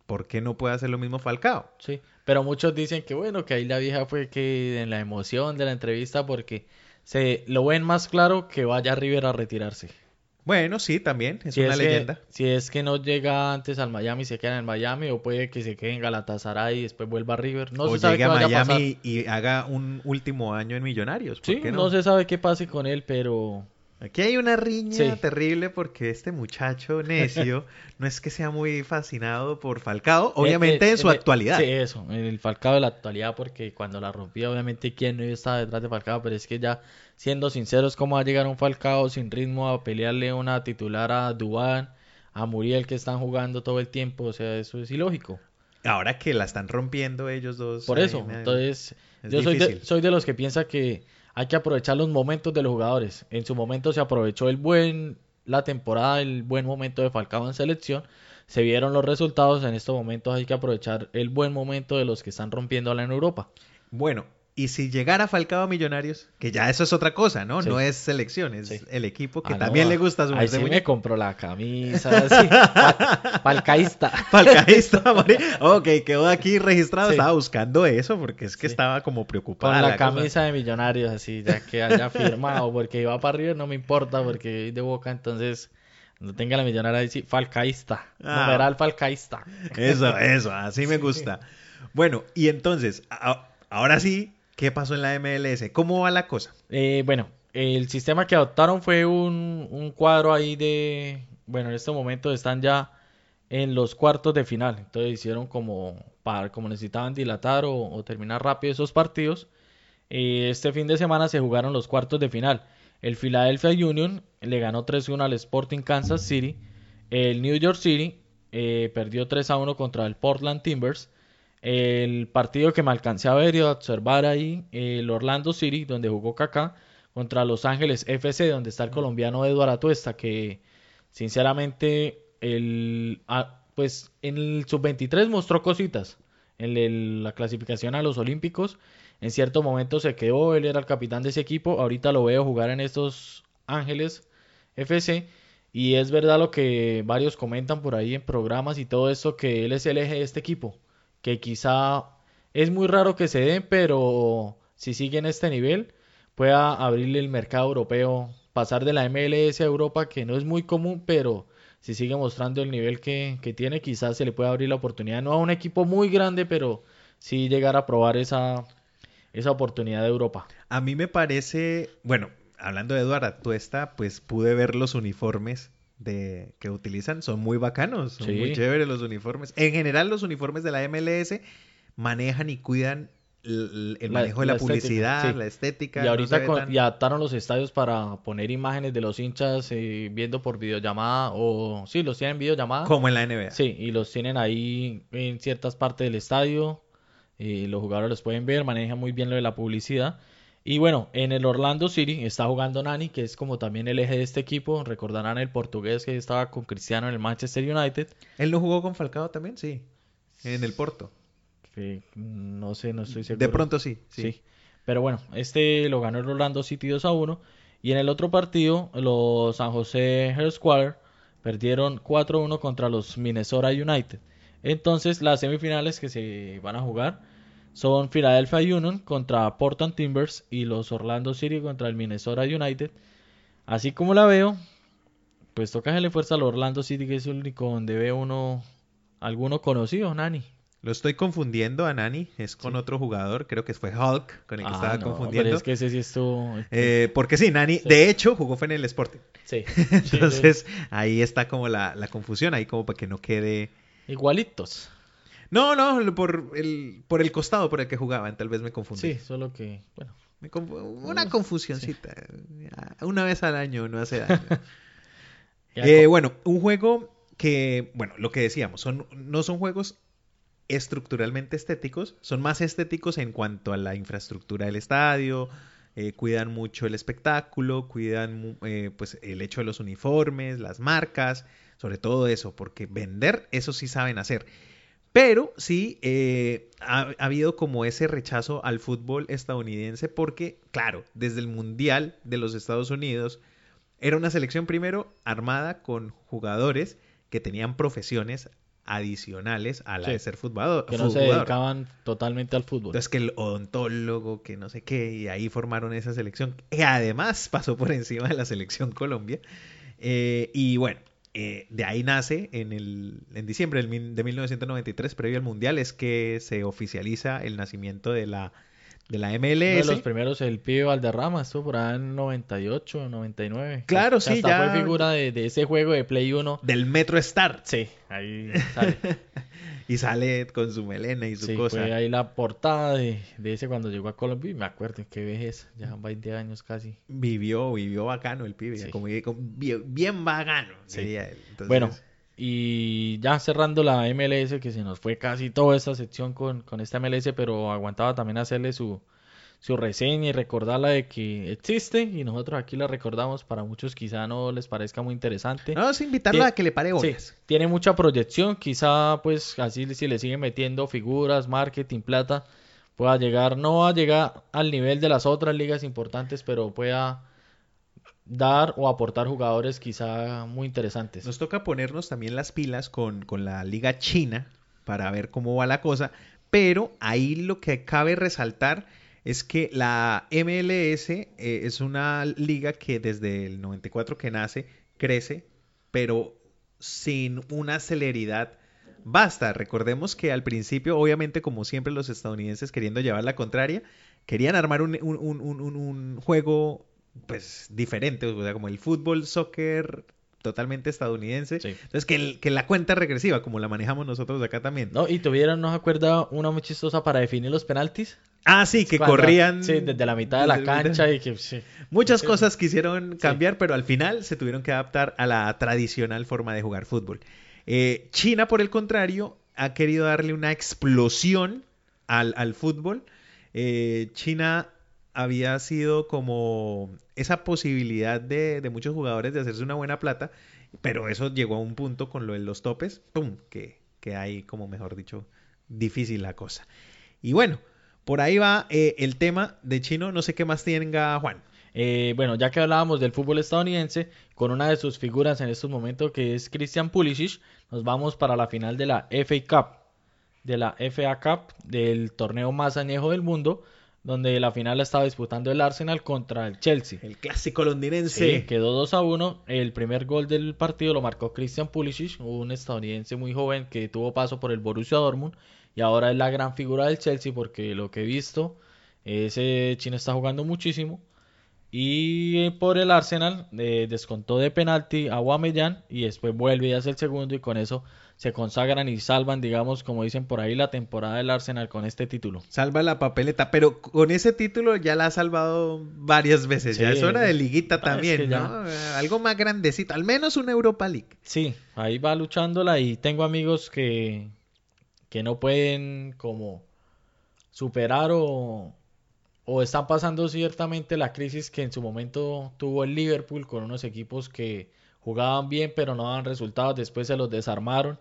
¿Por qué no puede hacer lo mismo Falcao? Sí, pero muchos dicen que bueno, que ahí la vieja fue que en la emoción de la entrevista porque se lo ven más claro que vaya a River a retirarse. Bueno, sí, también, es Si una es que- leyenda. si es que no llega antes al Miami, se queda en Miami o puede que se quede en Galatasaray y después vuelva a River. No o se sabe qué a vaya a pasar. Miami y haga un último año en Millonarios. ¿por Sí, qué no? se sabe qué pase con él, pero Aquí hay una riña Sí. terrible porque este muchacho necio no es que sea muy fascinado por Falcao, obviamente Eh, eh, en su eh, actualidad. Sí, eso, en el Falcao de la actualidad, porque cuando la rompía, obviamente, quién no estaba detrás de Falcao, pero es que ya, siendo sinceros, ¿cómo va a llegar un Falcao sin ritmo a pelearle una titular a Dubán, a Muriel que están jugando todo el tiempo, o sea, eso es ilógico. Ahora que la están rompiendo ellos dos. Por eso, entonces es yo soy de, difícil. soy de los que piensa que hay que aprovechar los momentos de los jugadores. En su momento se aprovechó el buen la temporada, el buen momento de Falcao en selección. Se vieron los resultados, en estos momentos hay que aprovechar el buen momento de los que están rompiéndola en Europa. Bueno, y si llegara Falcao a Millonarios, que ya eso es otra cosa, ¿no? Sí. No es selección, es Sí. el equipo que Ah, también le gusta a su Ahí sí me compró la camisa, sí, pa- falcaísta. Falcaísta, Mari- Ok, quedó aquí registrado. Estaba buscando eso porque es que estaba como preocupada. Con la la cosa. camisa de millonarios, así, ya que haya firmado, porque iba para River, no me importa, porque de boca, entonces no tenga la millonaria ahí, sí, falcaísta, Ah. numeral falcaísta. Eso, eso, así me gusta. Bueno, y entonces, a- ahora sí, ¿qué pasó en la MLS? ¿Cómo va la cosa? Eh, bueno, el sistema que adoptaron fue un, cuadro ahí de, bueno, en este momento están ya en los cuartos de final, entonces hicieron como, para, como necesitaban dilatar o, o terminar rápido esos partidos. Eh, este fin de semana se jugaron los cuartos de final. El Philadelphia Union le ganó 3-1 al Sporting Kansas City. El New York City eh, perdió 3-1 contra el Portland Timbers. El partido que me alcancé a ver y a observar ahí, el Orlando City, donde jugó Kaká, contra Los Ángeles FC, donde está el colombiano Eduardo Atuesta, que sinceramente, el, ah, pues en el sub-23 mostró cositas. En el- la clasificación a los Olímpicos, en cierto momento se quedó, él era el capitán de ese equipo, ahorita lo veo jugar en estos Ángeles FC. Y es verdad lo que varios comentan por ahí en programas y todo esto, que él es el eje de este equipo. Que quizá es muy raro que se den, pero si sigue en este nivel, pueda abrirle el mercado europeo, pasar de la MLS a Europa, que no es muy común, pero si sigue mostrando el nivel que, que tiene, quizás se le pueda abrir la oportunidad, no a un equipo muy grande, pero sí llegar a probar esa, esa oportunidad de Europa. A mí me parece, bueno, hablando de Eduardo Atuesta, pues pude ver los uniformes de que utilizan, son muy bacanos, son Sí. muy chéveres los uniformes. En general los uniformes de la MLS manejan y cuidan el, el La- manejo de la, la estética, publicidad, sí. la estética. Y ahorita con- tan- y adaptaron los estadios para poner imágenes de los hinchas eh, viendo por videollamada o sí, los tienen en videollamada. como en la NBA. Sí, y los tienen ahí en ciertas partes del estadio. Y los jugadores los pueden ver, manejan muy bien lo de la publicidad. Y bueno, en el Orlando City está jugando Nani, que es como también el eje de este equipo. Recordarán el portugués que estaba con Cristiano en el Manchester United. ¿Él no jugó con Falcao también? Sí. En el Porto. Mm, no sé, no estoy seguro. De pronto sí. Sí. Sí. Pero bueno, este lo ganó el Orlando City 2 a 1. Y en el otro partido, los San José Square perdieron 4 a 1 contra los Minnesota United. Entonces, las semifinales que se van a jugar son Philadelphia Union contra Portland Timbers y los Orlando City contra el Minnesota United. Así como la veo, pues toca hacerle fuerza al Orlando City, que es el único donde ve uno alguno conocido, Nani. Lo estoy confundiendo a Nani, es con Sí. otro jugador, creo que fue Hulk con el que Ah, estaba no, confundiendo. pero es que ese sí estuvo... Eh, porque sí, Nani, Sí. de hecho, jugó fue en el Sporting. Sí. Entonces, ahí está como la, la confusión, ahí como para que no quede... Igualitos. No, no, por el, por el costado por el que jugaban, tal vez me confundí. Sí, solo que, bueno. Me confu- una confusioncita. Una vez al año no hace daño. Eh, bueno, un juego que, bueno, lo que decíamos, son, no son juegos estructuralmente estéticos, son más estéticos en cuanto a la infraestructura del estadio, eh, cuidan mucho el espectáculo, cuidan eh, pues el hecho de los uniformes, las marcas, sobre todo eso, porque vender, eso sí saben hacer. Pero sí eh, ha, ha habido como ese rechazo al fútbol estadounidense porque, claro, desde el Mundial de los Estados Unidos, era una selección primero armada con jugadores que tenían profesiones adicionales a la Sí. de ser futbolado- que no se dedicaban totalmente al fútbol. Entonces que el odontólogo, que no sé qué, y ahí formaron esa selección, que además pasó por encima de la selección Colombia. Eh, y bueno, eh, de ahí nace en, el, en diciembre de 1993, previo al Mundial, es que se oficializa el nacimiento de la, de la Uno de MLS. los primeros, el pibe Valderrama, estuvo por ahí en 98, 99. Claro, sí, hasta ya- fue figura de, de ese juego de Play 1. Del Metro Star. Sí, ahí sale. Y sale con su melena y su Sí, cosa. fue ahí la portada de, de ese cuando llegó a Colombia. Y me acuerdo, qué vejez, ya 20 años casi. Vivió, vivió bacano el pibe, Sí. como, bien, bien vagano. Sí. diría él. Entonces, Bueno, Y ya cerrando la MLS, que se nos fue casi toda esta sección con, con esta MLS, pero aguantaba también hacerle su, su reseña y recordarla de que existe y nosotros aquí la recordamos. Para muchos quizá no les parezca muy interesante. No, es invitarla a que le pare Sí, bolas. tiene mucha proyección, quizá pues así si le siguen metiendo figuras, marketing, plata, pueda llegar, no va a llegar al nivel de las otras ligas importantes, pero pueda dar o aportar jugadores quizá muy interesantes. Nos toca ponernos también las pilas con, con la liga china para ver cómo va la cosa, pero ahí lo que cabe resaltar es que la MLS eh, es una liga que desde el 94 que nace crece, pero sin una celeridad basta. Recordemos que al principio, obviamente, como siempre, los estadounidenses queriendo llevar la contraria, querían armar un, un- un- un- juego pues diferente, o sea, como el fútbol, soccer totalmente estadounidense. Sí. Entonces, que, el- que la cuenta regresiva, como la manejamos nosotros acá también. No, y tuvieron, ¿no se acuerda una muy chistosa para definir los penaltis? Ah, sí, que Cuando- corrían. Sí, desde la mitad de la cancha y que sí. Muchas Sí. cosas quisieron cambiar, pero al final se tuvieron que adaptar a la tradicional forma de jugar fútbol. Eh, China, por el contrario, ha querido darle una explosión al, al fútbol. Eh, China había sido como esa posibilidad de, de muchos jugadores de hacerse una buena plata, pero eso llegó a un punto con lo de los topes, ¡pum! Que, que hay, como mejor dicho, difícil la cosa. Y bueno, por ahí va eh, el tema de Chino, no sé qué más tenga Juan. Eh, bueno, ya que hablábamos del fútbol estadounidense, con una de sus figuras en estos momentos que es Christian Pulisic, nos vamos para la final de la FA Cup, de la FA Cup, del torneo más añejo del mundo, donde la final la estaba disputando el Arsenal contra el Chelsea. El clásico londinense. Sí, quedó 2 a 1. El primer gol del partido lo marcó Christian Pulisic, un estadounidense muy joven que tuvo paso por el Borussia Dortmund y ahora es la gran figura del Chelsea porque lo que he visto, ese chino está jugando muchísimo. Y por el Arsenal eh, descontó de penalti a Guamellán y después vuelve y hace el segundo y con eso se consagran y salvan, digamos, como dicen por ahí, la temporada del Arsenal con este título. Salva la papeleta, pero con ese título ya la ha salvado varias veces. ya es hora de liguita es también, que ¿no? Eh, Algo más grandecito, al menos una Europa League. Sí, ahí va luchándola y tengo amigos que, que no pueden como superar o, o están pasando ciertamente la crisis que en su momento tuvo el Liverpool con unos equipos que jugaban bien pero no daban resultados, después se los desarmaron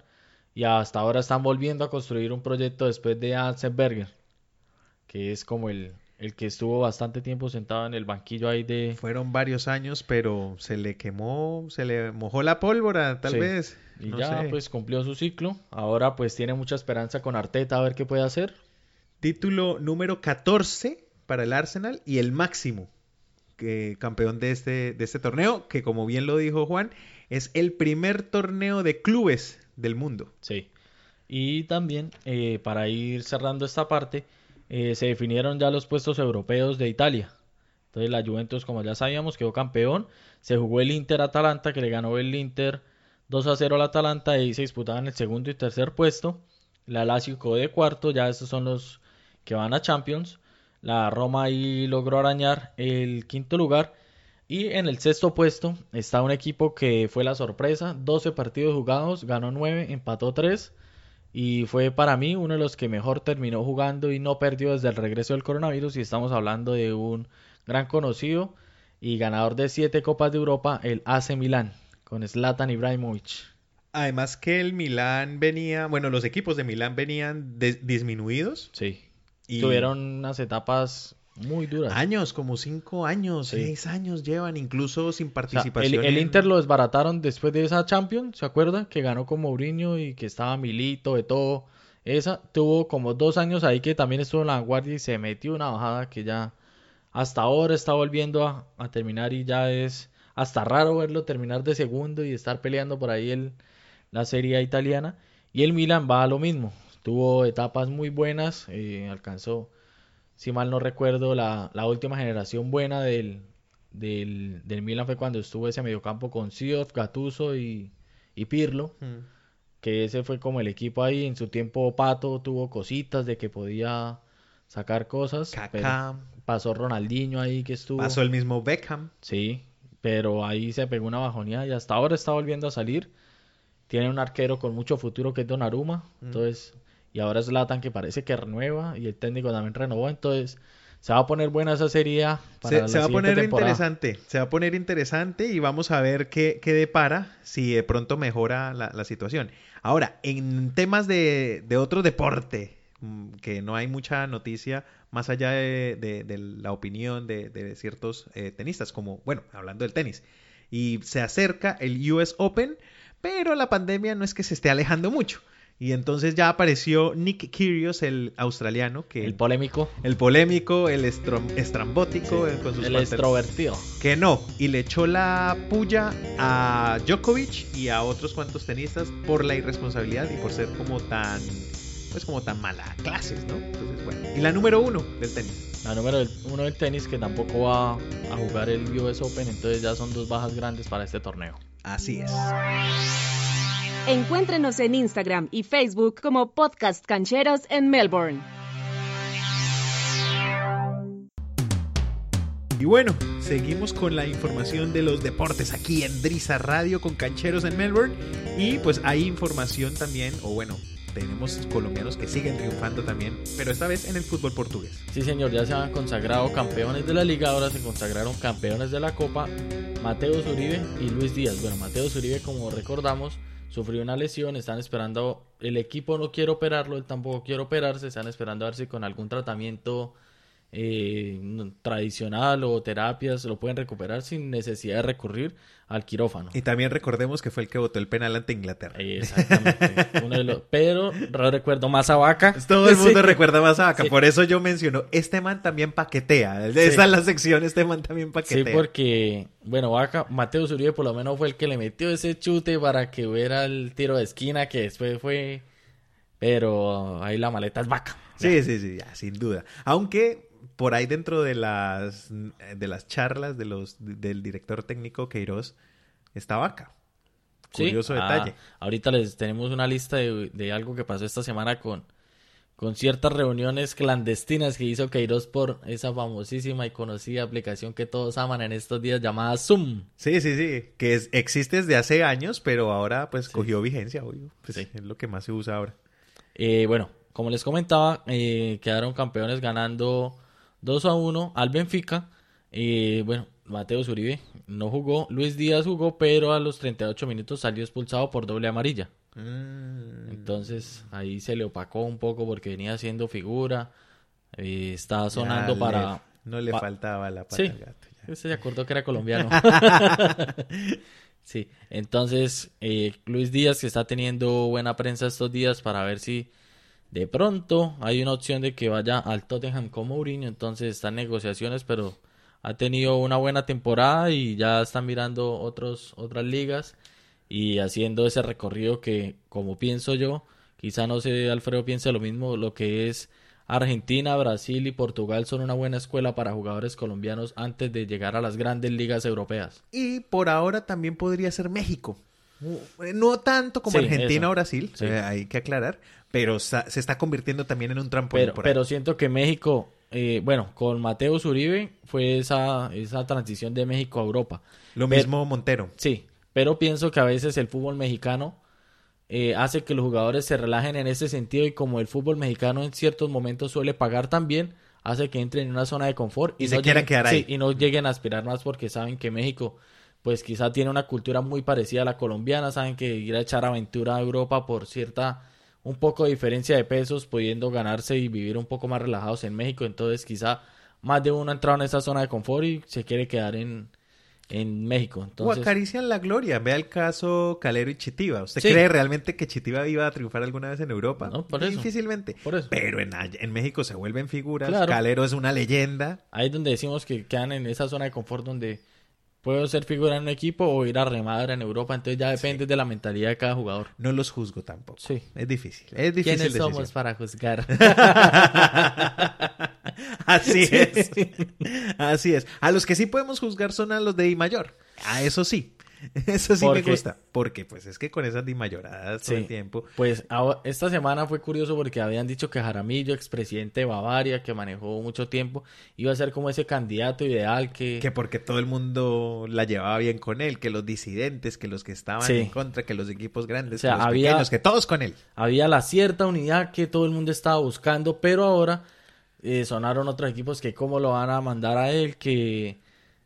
y hasta ahora están volviendo a construir un proyecto después de Arsene Berger, que es como el, el que estuvo bastante tiempo sentado en el banquillo ahí de... Fueron varios años, pero se le quemó, se le mojó la pólvora, tal Sí. vez. Y no ya sé. pues cumplió su ciclo. Ahora pues tiene mucha esperanza con Arteta a ver qué puede hacer. Título número 14 para el Arsenal y el máximo que campeón de este, de este torneo, que como bien lo dijo Juan, es el primer torneo de clubes del mundo. Sí. Y también eh, para ir cerrando esta parte, eh, se definieron ya los puestos europeos de Italia. Entonces la Juventus, como ya sabíamos, quedó campeón. Se jugó el Inter-Atalanta, que le ganó el Inter 2 a 0 al Atalanta y se disputaban el segundo y tercer puesto. La Lazio quedó de cuarto, ya estos son los que van a Champions. La Roma ahí logró arañar el quinto lugar. Y en el sexto puesto está un equipo que fue la sorpresa. 12 partidos jugados, ganó 9, empató 3. Y fue para mí uno de los que mejor terminó jugando y no perdió desde el regreso del coronavirus. Y estamos hablando de un gran conocido y ganador de 7 Copas de Europa, el AC Milán, con Zlatan Ibrahimovic. Además que el Milán venía, bueno, los equipos de Milán venían disminuidos. Sí. Y Tuvieron unas etapas muy duras. años, como cinco años, Sí. seis años llevan, incluso sin O sea, participación. el, el en- Inter lo desbarataron después de esa Champions, ¿se acuerda? Que ganó con Mourinho y que estaba Milito, de todo. Esa tuvo como dos años ahí que también estuvo en la vanguardia y se metió una bajada que ya hasta ahora está volviendo a, a terminar y ya es hasta raro verlo terminar de segundo y estar peleando por ahí el, la Serie italiana. Y el Milan va a lo mismo. Tuvo etapas muy buenas, eh, alcanzó, si mal no recuerdo, la, la última generación buena del, del, del Milan fue cuando estuvo ese mediocampo con Seedorf, Gattuso y, y Pirlo, Mm. que ese fue como el equipo ahí. En su tiempo Pato tuvo cositas de que podía sacar cosas. Kaká, pasó Ronaldinho ahí que estuvo. pasó el mismo Beckham. Sí, pero ahí se pegó una bajoneada y hasta ahora está volviendo a salir. Tiene un arquero con mucho futuro que es Donnarumma. Entonces, y ahora es Latan que parece que renueva y el técnico también renovó. Entonces, se va a poner buena esa serie para se, la se va a poner interesante, se va a poner interesante y vamos a ver qué, qué depara si de pronto mejora la, la situación. Ahora, en temas de, de, otro deporte, mm, que no hay mucha noticia más allá de, de, de la opinión de, ciertos eh, tenistas, como, bueno, hablando del tenis, y se acerca el US Open, pero la pandemia no es que se esté alejando mucho. Y entonces ya apareció Nick Kyrgios, el australiano, que el polémico, el polémico, el estrambótico, sí, con sus el extrovertido, que no y le echó la puya a Djokovic y a otros cuantos tenistas por la irresponsabilidad y por ser como tan, pues como tan mala clases, ¿no? Entonces bueno. Y la número uno del tenis. La número uno del tenis que tampoco va a jugar el US Open, entonces ya son dos bajas grandes para este torneo. Así es. Encuéntrenos en Instagram y Facebook como Podcast Cancheros en Melbourne. Y bueno, seguimos con la información de los deportes aquí en Drisa Radio con Cancheros en Melbourne. Y pues hay información también, o bueno, tenemos colombianos que siguen triunfando también, pero esta vez en el fútbol portugués. Sí, señor, ya se han consagrado campeones de la liga, ahora se consagraron campeones de la Copa, Mateo Zuribe y Luis Díaz. Bueno, Mateo Zuribe, como recordamos, sufrió una lesión, están esperando, el equipo no quiere operarlo, él tampoco quiere operarse, están esperando a ver si con algún tratamiento eh, tradicional o terapias lo pueden recuperar sin necesidad de recurrir al quirófano. Y también recordemos que fue el que votó el penal ante Inglaterra. Exactamente. Pero recuerdo más a Vaca. Todo el mundo recuerda más a Vaca. Por eso yo menciono, este man también paquetea. Esa es la sección, este man también paquetea. Sí, porque, bueno, Vaca, Mateo Zuribe por lo menos fue el que le metió ese chute para que hubiera el tiro de esquina que después fue... Pero ahí la maleta es Vaca. Sí, sí, sí, sin duda. Aunque por ahí dentro de las, de las charlas de los, del director técnico Queiroz está Vaca. Curioso ah, detalle. ahorita les tenemos una lista de, algo que pasó esta semana con, con ciertas reuniones clandestinas que hizo Queiroz por esa famosísima y conocida aplicación que todos aman en estos días llamada Zoom. Sí, sí, sí, que existe desde hace años, pero ahora pues cogió vigencia, obvio. Pues, Es lo que más se usa ahora. Eh, bueno, como les comentaba, eh, quedaron campeones ganando 2 a 1 al Benfica. y bueno, Mateo Zuribe no jugó, Luis Díaz jugó, pero a los 38 minutos salió expulsado por doble amarilla. Mm. Entonces ahí se le opacó un poco porque venía haciendo figura. Eh, estaba sonando para. no le faltaba la pata sí, Se acordó que era colombiano. sí, entonces eh, Luis Díaz que está teniendo buena prensa estos días para ver si de pronto hay una opción de que vaya al Tottenham con Mourinho, entonces están negociaciones, pero ha tenido una buena temporada y ya están mirando otros, otras ligas y haciendo ese recorrido que, como pienso yo, quizá no sé, Alfredo piense lo mismo, lo que es Argentina, Brasil y Portugal son una buena escuela para jugadores colombianos antes de llegar a las grandes ligas europeas. Y por ahora también podría ser México. No tanto como Argentina o Brasil, hay que aclarar, pero se está convirtiendo también en un trampolín. Pero, siento que México, eh, bueno, con Mateo Zuribe fue esa, esa transición de México a Europa. Lo mismo Montero. Sí, pero pienso que a veces el fútbol mexicano eh, hace que los jugadores se relajen en ese sentido y como el fútbol mexicano en ciertos momentos suele pagar también, hace que entren en una zona de confort y, se quieran quedar ahí. y no lleguen a aspirar más porque saben que México pues quizá tiene una cultura muy parecida a la colombiana, saben que ir a echar aventura a Europa por cierta un poco de diferencia de pesos, pudiendo ganarse y vivir un poco más relajados en México, entonces quizá más de uno ha entrado en esa zona de confort y se quiere quedar en, en México. Entonces... O acarician la gloria. Vea el caso Calero y Chitiva. ¿Usted cree realmente que Chitiva iba a triunfar alguna vez en Europa? No, por eso. Difícilmente. Por eso. Pero en, en México se vuelven figuras. Calero es una leyenda. Ahí es donde decimos que quedan en esa zona de confort donde Puedo ser figura en un equipo o ir a remar en Europa, entonces ya depende de la mentalidad de cada jugador. No los juzgo tampoco. Sí. Es difícil. Es difícil. ¿Quiénes somos para juzgar? Así es. Así es. A los que sí podemos juzgar son a los de I mayor. A eso sí. Eso sí Porque- me gusta. Porque pues es que con esas dimayoradas todo Sí. el tiempo. Pues esta semana fue curioso porque habían dicho que Jaramillo, expresidente de Bavaria, que manejó mucho tiempo, iba a ser como ese candidato ideal que... Que porque todo el mundo la llevaba bien con él, que los disidentes, que los que estaban Sí. en contra, que los equipos grandes, O sea, que los había- pequeños, que todos con él. había la cierta unidad que todo el mundo estaba buscando, pero ahora eh, sonaron otros equipos que cómo lo van a mandar a él, que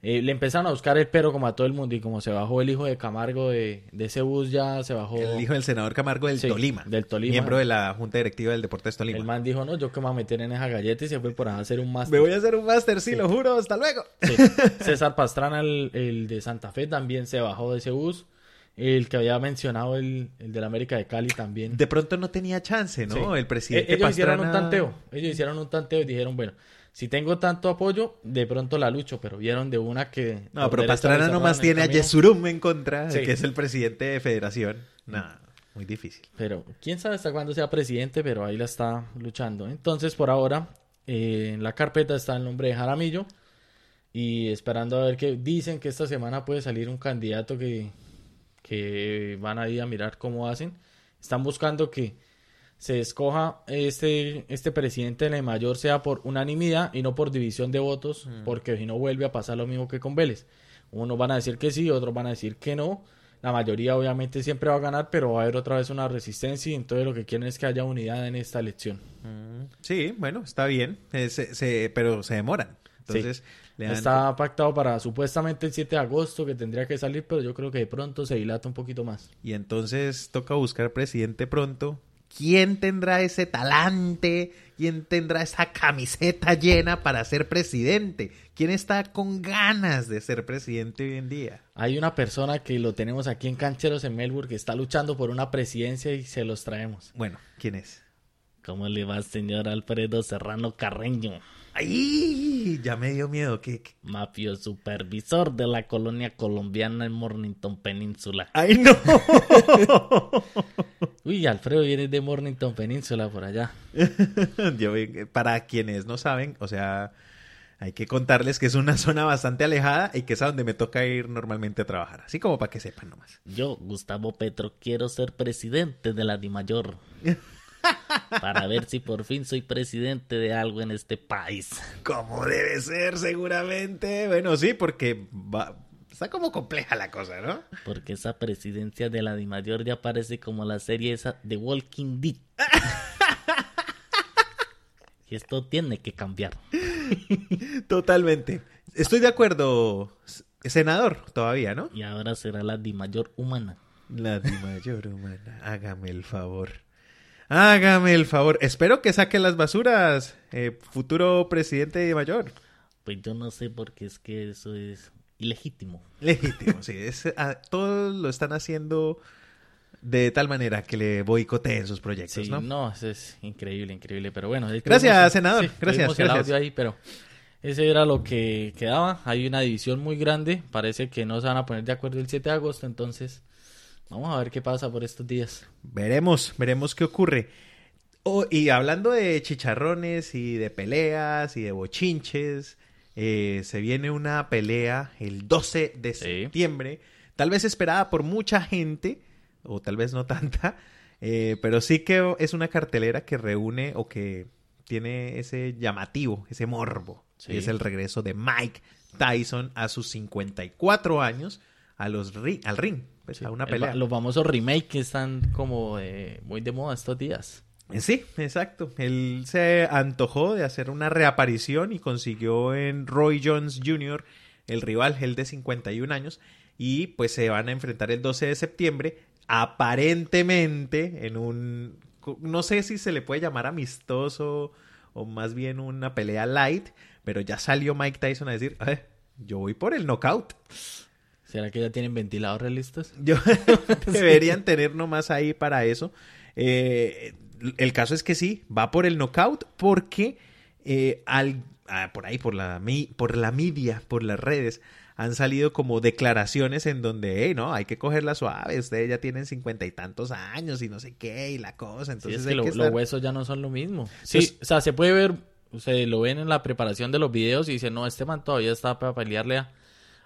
eh, le empezaron a buscar el pero como a todo el mundo y como se bajó el hijo de Camargo de, de ese bus ya se bajó. El hijo del senador Camargo del Sí, Tolima. del Tolima. Miembro de la Junta Directiva del Deportes Tolima. El man dijo, no, yo que me voy a meter en esa galleta y se fue por a hacer un máster. Me voy a hacer un máster, sí, Sí. lo juro, hasta luego. Sí. César Pastrana, el, el de Santa Fe, también se bajó de ese bus. El que había mencionado, el, el del América de Cali también. De pronto no tenía chance, ¿no? El presidente Eh, Ellos hicieron un tanteo. Ellos hicieron un tanteo y dijeron, bueno, si tengo tanto apoyo, de pronto la lucho, pero vieron de una que... No, pero Pastrana nomás tiene a. Yesurum en contra, Sí. que es el presidente de federación. No, muy difícil. Pero quién sabe hasta cuándo sea presidente, pero ahí la está luchando. Entonces, por ahora, eh, en la carpeta está el nombre de Jaramillo. Y esperando a ver que dicen que esta semana puede salir un candidato que, que van a ir a mirar cómo hacen. Están buscando que se escoja este, este presidente de la mayor sea por unanimidad y no por división de votos, porque si no vuelve a pasar lo mismo que con Vélez. Unos van a decir que sí, otros van a decir que no. La mayoría obviamente siempre va a ganar, pero va a haber otra vez una resistencia y entonces lo que quieren es que haya unidad en esta elección. Sí, bueno, está bien, eh, se- se- pero se demoran. Entonces, le dan- Está pactado para supuestamente el 7 de agosto que tendría que salir, pero yo creo que de pronto se dilata un poquito más. Y entonces toca buscar presidente pronto. ¿Quién tendrá ese talante? ¿Quién tendrá esa camiseta llena para ser presidente? ¿Quién está con ganas de ser presidente hoy en día? Hay una persona que lo tenemos aquí en Cancheros en Melbourne que está luchando por una presidencia y se los traemos. Bueno, ¿quién es? ¿Cómo le va, señor Alfredo Serrano Carreño? ¡Ay! Ya me dio miedo. ¿Qué, qué? Mafio supervisor de la colonia colombiana en Mornington Península. ¡Ay, no! Uy, Alfredo viene de Mornington Península por allá. Yo, vi- para quienes no saben, o sea, hay que contarles que es una zona bastante alejada y que es a donde me toca ir normalmente a trabajar. Así como para que sepan nomás. Yo, Gustavo Petro, quiero ser presidente de la DIMAYOR. Para ver si por fin soy presidente de algo en este país. Como debe ser, seguramente. Bueno, sí, porque va- está como compleja la cosa, ¿no? Porque esa presidencia de la DIMAYOR ya parece como la serie esa de Walking Dead. Y esto tiene que cambiar. Totalmente. Estoy de acuerdo, senador, todavía, ¿no? Y ahora será la DIMAYOR humana. La di mayor humana. Hágame el favor. Hágame el favor. Espero que saque las basuras, eh, futuro presidente de mayor. Pues yo no sé porque es que eso es ilegítimo. Legítimo, sí. Es, ah, todos lo están haciendo de tal manera que le boicoteen sus proyectos, Sí, ¿no? no, eso es increíble, increíble. Pero bueno, ahí Gracias, senador. sí, Gracias, el gracias. audio ahí, pero ese era lo que quedaba. Hay una división muy grande. Parece que no se van a poner de acuerdo el 7 de agosto. Entonces, vamos a ver qué pasa por estos días. Veremos, veremos qué ocurre. Oh, y hablando de chicharrones y de peleas y de bochinches, eh, se viene una pelea el 12 de Sí. septiembre, tal vez esperada por mucha gente, o tal vez no tanta, eh, pero sí que es una cartelera que reúne o que tiene ese llamativo, ese morbo. Sí. Y es el regreso de Mike Tyson a sus 54 años a los ri- al ring, pues, a una El pelea. los famosos remake que están como eh, muy de moda estos días. Sí, exacto. Él se antojó de hacer una reaparición y consiguió en Roy Jones Jr., el rival, el de 51 años, y pues se van a enfrentar el 12 de septiembre, aparentemente en un, no sé si se le puede llamar amistoso o más bien una pelea light, pero ya salió Mike Tyson a decir, "Eh, yo voy por el knockout. ¿Será que ya tienen ventiladores listos? Yo deberían tener nomás ahí para eso. Eh, el caso es que sí, va por el knockout porque eh, al, ah, por ahí, por la, mi- por la media, por las redes, han salido como declaraciones en donde, hey, no, hay que cogerla suave, ustedes ya tienen cincuenta y tantos años y no sé qué, y la cosa, Sí, entonces es que, lo- que los huesos ya no son lo mismo. Sí, Entonces- o sea, se puede ver, se lo ven en la preparación de los videos y dicen, no, este man todavía está para pelearle a,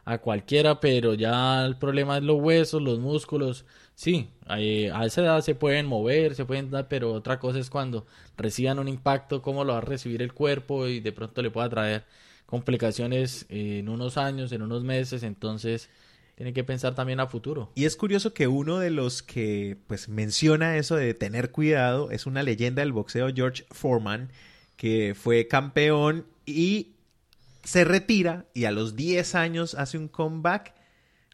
a cualquiera, pero ya el problema es los huesos, los músculos. Sí, a esa edad se pueden mover, se pueden dar, pero otra cosa es cuando reciban un impacto, cómo lo va a recibir el cuerpo y de pronto le pueda traer complicaciones en unos años, en unos meses, entonces tiene que pensar también a futuro. Y es curioso que uno de los que pues menciona eso de tener cuidado es una leyenda del boxeo George Foreman, que fue campeón y se retira y a los 10 años hace un comeback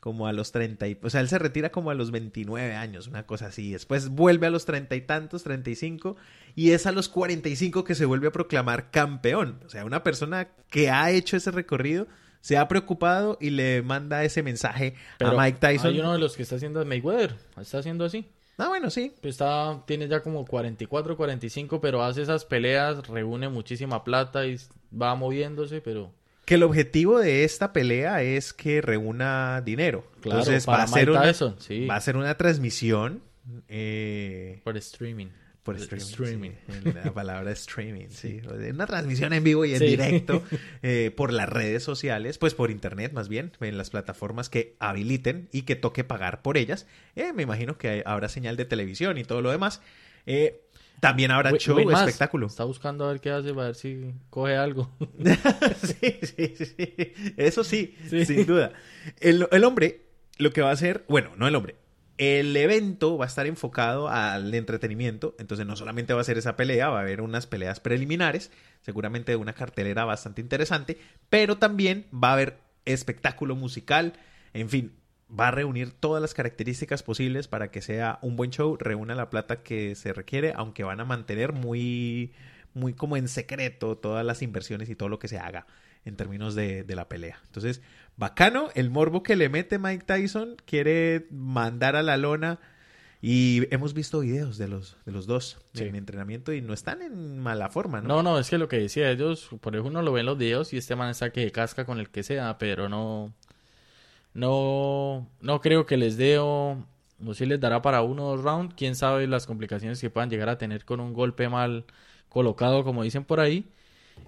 como a los 30 y, o sea, él se retira como a los 29 años, una cosa así. Después vuelve a los 30 y tantos, 35 y es a los 45 que se vuelve a proclamar campeón. O sea, una persona que ha hecho ese recorrido se ha preocupado y le manda ese mensaje a Mike Tyson. Hay uno de los que está haciendo Mayweather, está haciendo así. Ah, bueno, sí. Pues está, tiene ya como 44, 45, pero hace esas peleas, reúne muchísima plata y va moviéndose, pero... Que el objetivo de esta pelea es que reúna dinero. Claro, Entonces para va a, ser Mike una, sí. va a ser una transmisión eh, Por streaming. Por streaming. streaming. sí, la palabra streaming, sí. Una transmisión en vivo y en Sí. directo eh, por las redes sociales, pues por internet más bien, en las plataformas que habiliten y que toque pagar por ellas. Eh, me imagino que habrá señal de televisión y todo lo demás. Eh, también habrá show, espectáculo. Está buscando a ver qué hace, a ver si coge algo. sí, sí, sí. Eso sí, Sí. sin duda. El, el hombre lo que va a hacer, bueno, no el hombre, el evento va a estar enfocado al entretenimiento, entonces no solamente va a ser esa pelea, va a haber unas peleas preliminares, seguramente de una cartelera bastante interesante, pero también va a haber espectáculo musical, en fin, va a reunir todas las características posibles para que sea un buen show, reúna la plata que se requiere, aunque van a mantener muy, muy como en secreto todas las inversiones y todo lo que se haga en términos de, de la pelea. Entonces, bacano, el morbo que le mete Mike Tyson, quiere mandar a la lona y hemos visto videos de los, de los dos Sí. en entrenamiento y no están en mala forma, ¿no? No, no, es que lo que decía ellos, por eso uno lo ve en los videos y este man está que casca con el que sea, pero no, no, no creo que les dé o, o si les dará para uno o dos rounds, quién sabe las complicaciones que puedan llegar a tener con un golpe mal colocado, como dicen por ahí.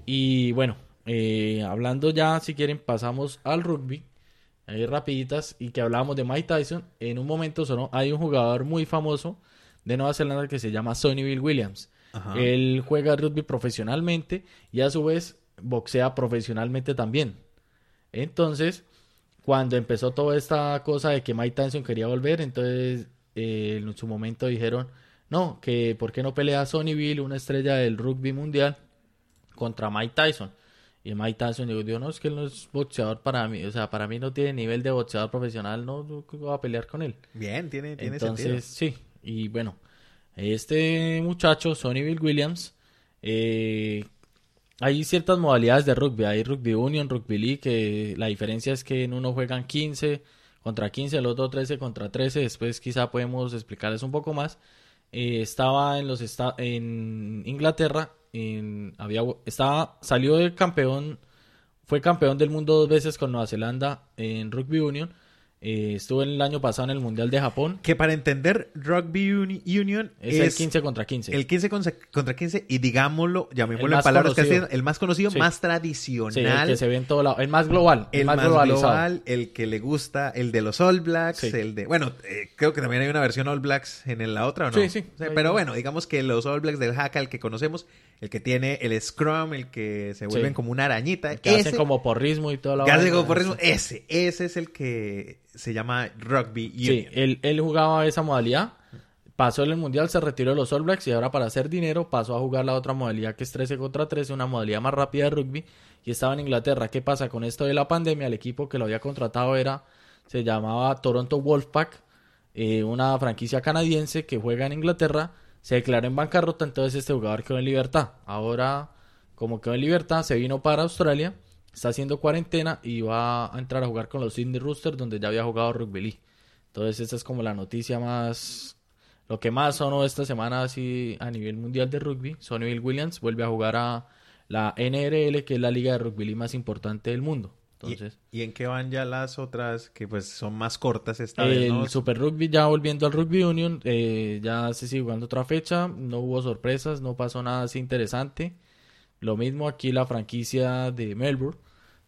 Y bueno, eh, hablando ya, si quieren, pasamos al rugby, ahí rapiditas, y que hablábamos de Mike Tyson, en un momento sonó, hay un jugador muy famoso de Nueva Zelanda que se llama Sonny Bill Williams. Ajá. Él juega rugby profesionalmente y a su vez boxea profesionalmente también. Entonces, cuando empezó toda esta cosa de que Mike Tyson quería volver, entonces eh, en su momento dijeron, no, que por qué no pelea Sonny Bill, una estrella del rugby mundial, contra Mike Tyson. Y Mike Tyson dijo, no, es que él no es boxeador para mí, o sea, para mí no tiene nivel de boxeador profesional, no, no voy a pelear con él. Bien, tiene, tiene Entonces, sentido. sí, y bueno, este muchacho, Sonny Bill Williams, eh, hay ciertas modalidades de rugby, hay rugby union, rugby league, que la diferencia es que en uno juegan 15 contra 15, el otro 13 contra 13, después quizá podemos explicarles un poco más. Eh, estaba en los esta- en Inglaterra, en, había, estaba, salió de campeón, fue campeón del mundo dos veces con Nueva Zelanda en rugby union, eh, estuvo el año pasado en el Mundial de Japón, Que para entender Rugby Uni- Union es, es, el 15 contra 15. el 15 contra, contra 15 y digámoslo, llamémoslo en palabras castellanas, el más conocido, Sí. más Sí, tradicional. el que se ve en todo lado, el más global, el, el más, más, globalizado. global, el que le gusta, el de los All Blacks, Sí. el de... Bueno, eh, creo que también hay una versión All Blacks en la otra, ¿o no? Sí, sí. O sea, Ahí pero bueno, digamos que los All Blacks del Haka, el que conocemos, el que tiene el Scrum, el que se vuelven como una arañita. que ese, hacen como porrismo y toda la que hacen como porrismo, ese, ese es el que se llama Rugby Union. Sí, él, él jugaba esa modalidad, pasó en el Mundial, se retiró de los All Blacks y ahora para hacer dinero pasó a jugar la otra modalidad que es 13 contra 13, una modalidad más rápida de rugby y estaba en Inglaterra. ¿Qué pasa con esto de la pandemia? El equipo que lo había contratado era, se llamaba Toronto Wolfpack, eh, una franquicia canadiense que juega en Inglaterra, se declaró en bancarrota, entonces este jugador quedó en libertad. Ahora, como quedó en libertad, se vino para Australia, está haciendo cuarentena y va a entrar a jugar con los Sydney Roosters, donde ya había jugado rugby league. Entonces, esta es como la noticia más. Lo que más sonó esta semana así a nivel mundial de rugby. Sonny Bill Williams vuelve a jugar a la NRL, que es la liga de rugby league más importante del mundo. ¿Y- Entonces, ¿Y, en qué van ya las otras que pues son más cortas esta el vez, no? Super Rugby ya volviendo al Rugby Union, eh, ya se sigue jugando otra fecha. No hubo sorpresas, no pasó nada así interesante. Lo mismo aquí la franquicia de Melbourne.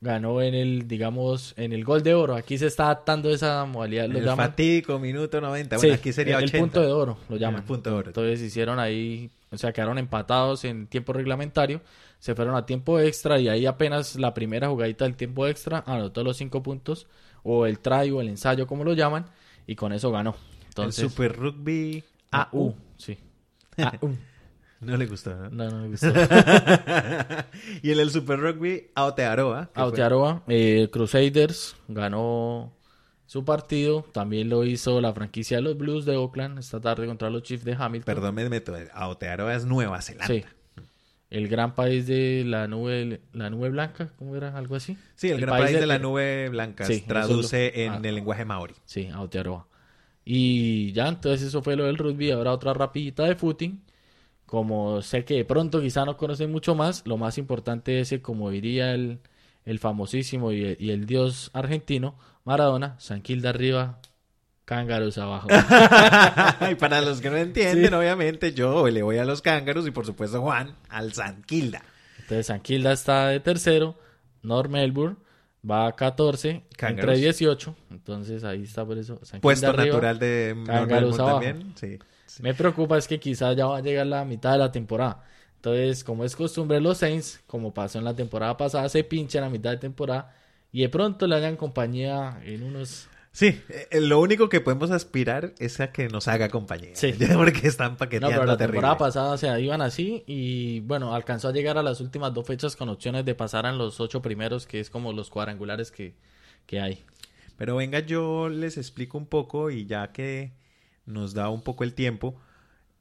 ganó en el, digamos, en el gol de oro. Aquí se está adaptando esa modalidad, lo el llaman. fatídico minuto 90. Bueno, Sí, aquí sería el, 80. el punto de oro, lo llaman. El punto de oro. Entonces hicieron ahí, o sea, quedaron empatados en tiempo reglamentario, se fueron a tiempo extra y ahí apenas la primera jugadita del tiempo extra anotó los cinco puntos, o el try o el ensayo, como lo llaman, y con eso ganó. Entonces, el Super Rugby AU, sí. AU. No le gustó, ¿no? No, no me gustó. y en el Super Rugby, Aotearoa. Aotearoa, eh, Crusaders ganó su partido. También lo hizo la franquicia de los Blues de Oakland esta tarde contra los Chiefs de Hamilton. Perdón, me meto. Aotearoa es Nueva Zelanda. Sí. El gran país de la nube, la nube blanca, ¿cómo era? Algo así. Sí, el, gran país de, la nube blanca. Sí, traduce lo- en ah. el lenguaje maori. Sí, Aotearoa. Y ya, entonces eso fue lo del rugby. Ahora otra rapidita de footing. Como sé que de pronto quizá no conocen mucho más, lo más importante es que, como diría el, el famosísimo y el, y el dios argentino, Maradona, Sanquilda arriba, cángaros abajo. y para los que no entienden, obviamente, yo le voy a los cángaros y por supuesto Juan al Sanquilda. Entonces Sanquilda está de tercero, North Melbourne va a 14, Cángaros. entre 18. Entonces ahí está por eso. Puesto natural de Melbourne abajo. también. Sí. Sí. Me preocupa es que quizás ya va a llegar la mitad de la temporada. Entonces, como es costumbre los Saints, como pasó en la temporada pasada, se pinchan a mitad de temporada y de pronto le hagan compañía en unos... Sí, eh, lo único que podemos aspirar es a que nos haga compañía. Sí. Porque están No, paqueteando pero la terrible. temporada pasada, o sea, iban así y bueno, alcanzó a llegar a las últimas dos fechas con opciones de pasar a los ocho primeros, que es como los cuadrangulares que, que hay. Pero venga, yo les explico un poco y ya que nos da un poco el tiempo.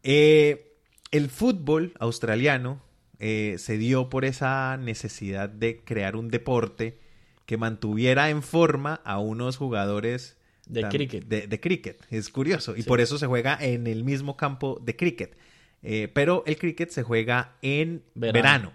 eh, el fútbol australiano eh, se dio por esa necesidad de crear un deporte que mantuviera en forma a unos jugadores De tan- cricket. De, de cricket. Es curioso. Y Sí. por eso se juega en el mismo campo de cricket. Eh, pero el cricket se juega en Verano. verano.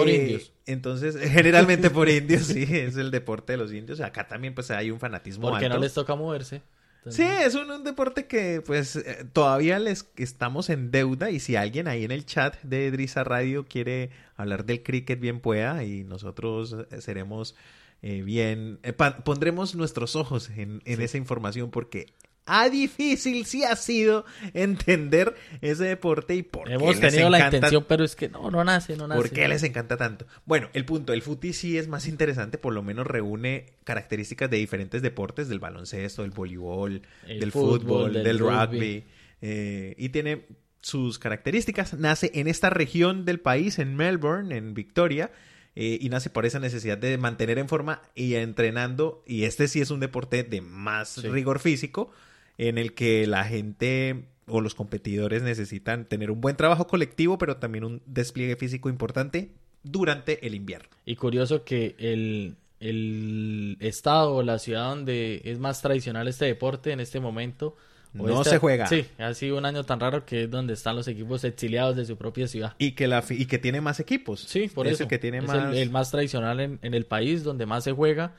Por Eh, indios. Entonces, generalmente por indios, sí, es el deporte de los indios. Acá también pues hay un fanatismo Porque alto. no les toca moverse. Sí, es un, un deporte que pues eh, todavía les estamos en deuda y si alguien ahí en el chat de Drisa Radio quiere hablar del cricket bien pueda y nosotros eh, seremos eh, bien, eh, pa- pondremos nuestros ojos en, en Sí. esa información porque a difícil sí ha sido entender ese deporte y por qué Hemos les tenido la encanta intención, pero es que no, no nace, no nace. ¿Por qué les encanta tanto? Bueno, el punto, el fútbol sí es más interesante, por lo menos reúne características de diferentes deportes, del baloncesto, del voleibol, El del fútbol, fútbol, del del, rugby. rugby, eh, y tiene sus características. Nace en esta región del país, en Melbourne, en Victoria, eh, y nace por esa necesidad de mantener en forma y entrenando, y este sí es un deporte de más Sí. rigor físico, en el que la gente o los competidores necesitan tener un buen trabajo colectivo, pero también un despliegue físico importante durante el invierno. Y curioso que el, el estado o la ciudad donde es más tradicional este deporte en este momento. No se juega. Sí, ha sido un año tan raro que es donde están los equipos exiliados de su propia ciudad. Y que, la, y que tiene más equipos. Sí, por Es eso. el que tiene es más... el, el más tradicional en, en el país, donde más se juega,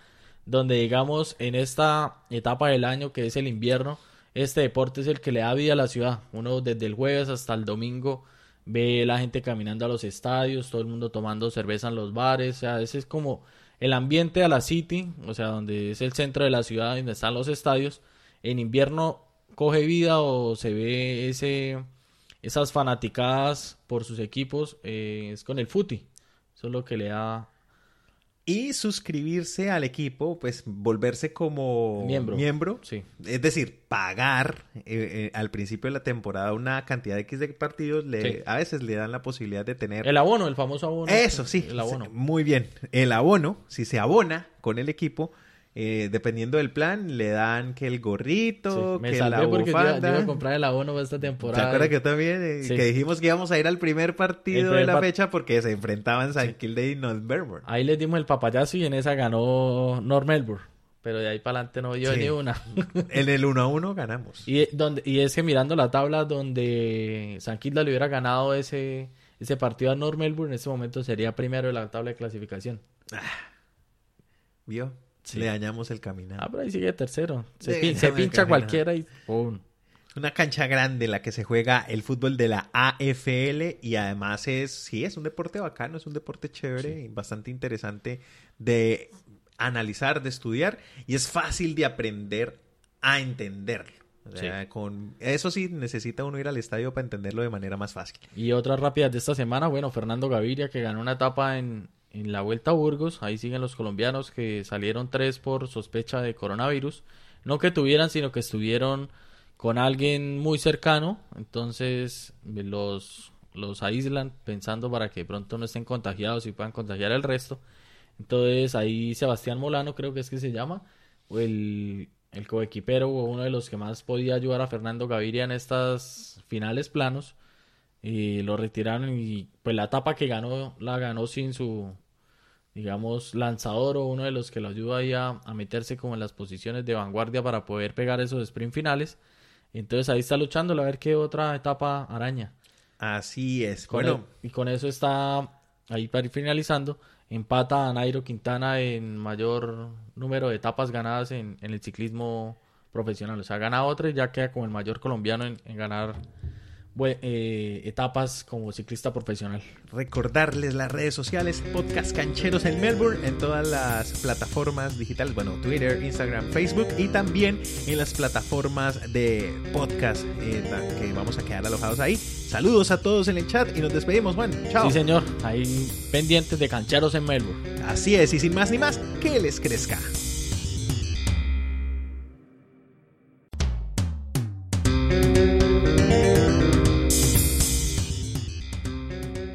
donde digamos en esta etapa del año que es el invierno, este deporte es el que le da vida a la ciudad. Uno desde el jueves hasta el domingo ve la gente caminando a los estadios, todo el mundo tomando cerveza en los bares, o sea, ese es como el ambiente a la City, o sea, donde es el centro de la ciudad, donde están los estadios. En invierno coge vida o se ve ese esas fanaticadas por sus equipos eh, es con el footy. Eso es lo que le da Y suscribirse al equipo, pues volverse como Miembro. Sí. Es decir, pagar eh, eh, al principio de la temporada una cantidad de X de partidos, le, Sí. a veces le dan la posibilidad de tener... El abono, el famoso abono. Eso, sí. El abono. Muy bien. El abono, si se abona con el equipo, eh, dependiendo del plan, le dan que el gorrito, Sí, Me que la porque yo yo iba a comprar el abono para esta ¿Se temporada. acuerda que también eh, Sí. que dijimos que íbamos a ir al primer partido de la fecha porque se enfrentaban San Kilda y North Melbourne? Ahí les dimos el papayazo y en esa ganó North Melbourne. Pero de ahí para adelante no dio Sí. ni una. En el 1 a 1 ganamos. y, donde, y es que mirando la tabla donde San Kilda le hubiera ganado ese, ese partido a North Melbourne, en ese momento sería primero de la tabla de clasificación. ¿Vio? Sí. Le dañamos el camino. Ah, pero ahí sigue tercero. Se, Sí, pin- se déjame pincha caminar. cualquiera y. Una cancha grande la que se juega el fútbol de la AFL y además es, sí, es un deporte bacano, es un deporte chévere y bastante interesante de analizar, de estudiar y es fácil de aprender a entenderlo. O sea, con eso sí necesita uno ir al estadio para entenderlo de manera más fácil. Y otras rápidas de esta semana, bueno, Fernando Gaviria que ganó una etapa en, en la Vuelta a Burgos, ahí siguen los colombianos que salieron tres por sospecha de coronavirus, no que tuvieran, sino que estuvieron con alguien muy cercano, entonces los, los aíslan pensando para que pronto no estén contagiados y puedan contagiar el resto. Entonces ahí Sebastián Molano creo que es que se llama, o el, el coequipero o uno de los que más podía ayudar a Fernando Gaviria en estas finales planos. Y lo retiraron y pues la etapa que ganó la ganó sin su digamos lanzador o uno de los que lo ayuda ahí a, meterse como en las posiciones de vanguardia para poder pegar esos sprint finales. Entonces ahí está luchando a ver qué otra etapa araña. Así es. bueno. y con eso está ahí para ir finalizando. Empata a Nairo Quintana en mayor número de etapas ganadas en, el ciclismo profesional. O sea, gana otra y ya queda como el mayor colombiano en, ganar eh, etapas como ciclista profesional. Recordarles las redes sociales, podcast cancheros en Melbourne, en todas las plataformas digitales, bueno, Twitter, Instagram, Facebook y también en las plataformas de podcast eh, que vamos a quedar alojados ahí. Saludos a todos en el chat y nos despedimos, Juan. Chao. Sí, señor. Ahí pendientes de cancheros en Melbourne. Así es, y sin más ni más, que les crezca.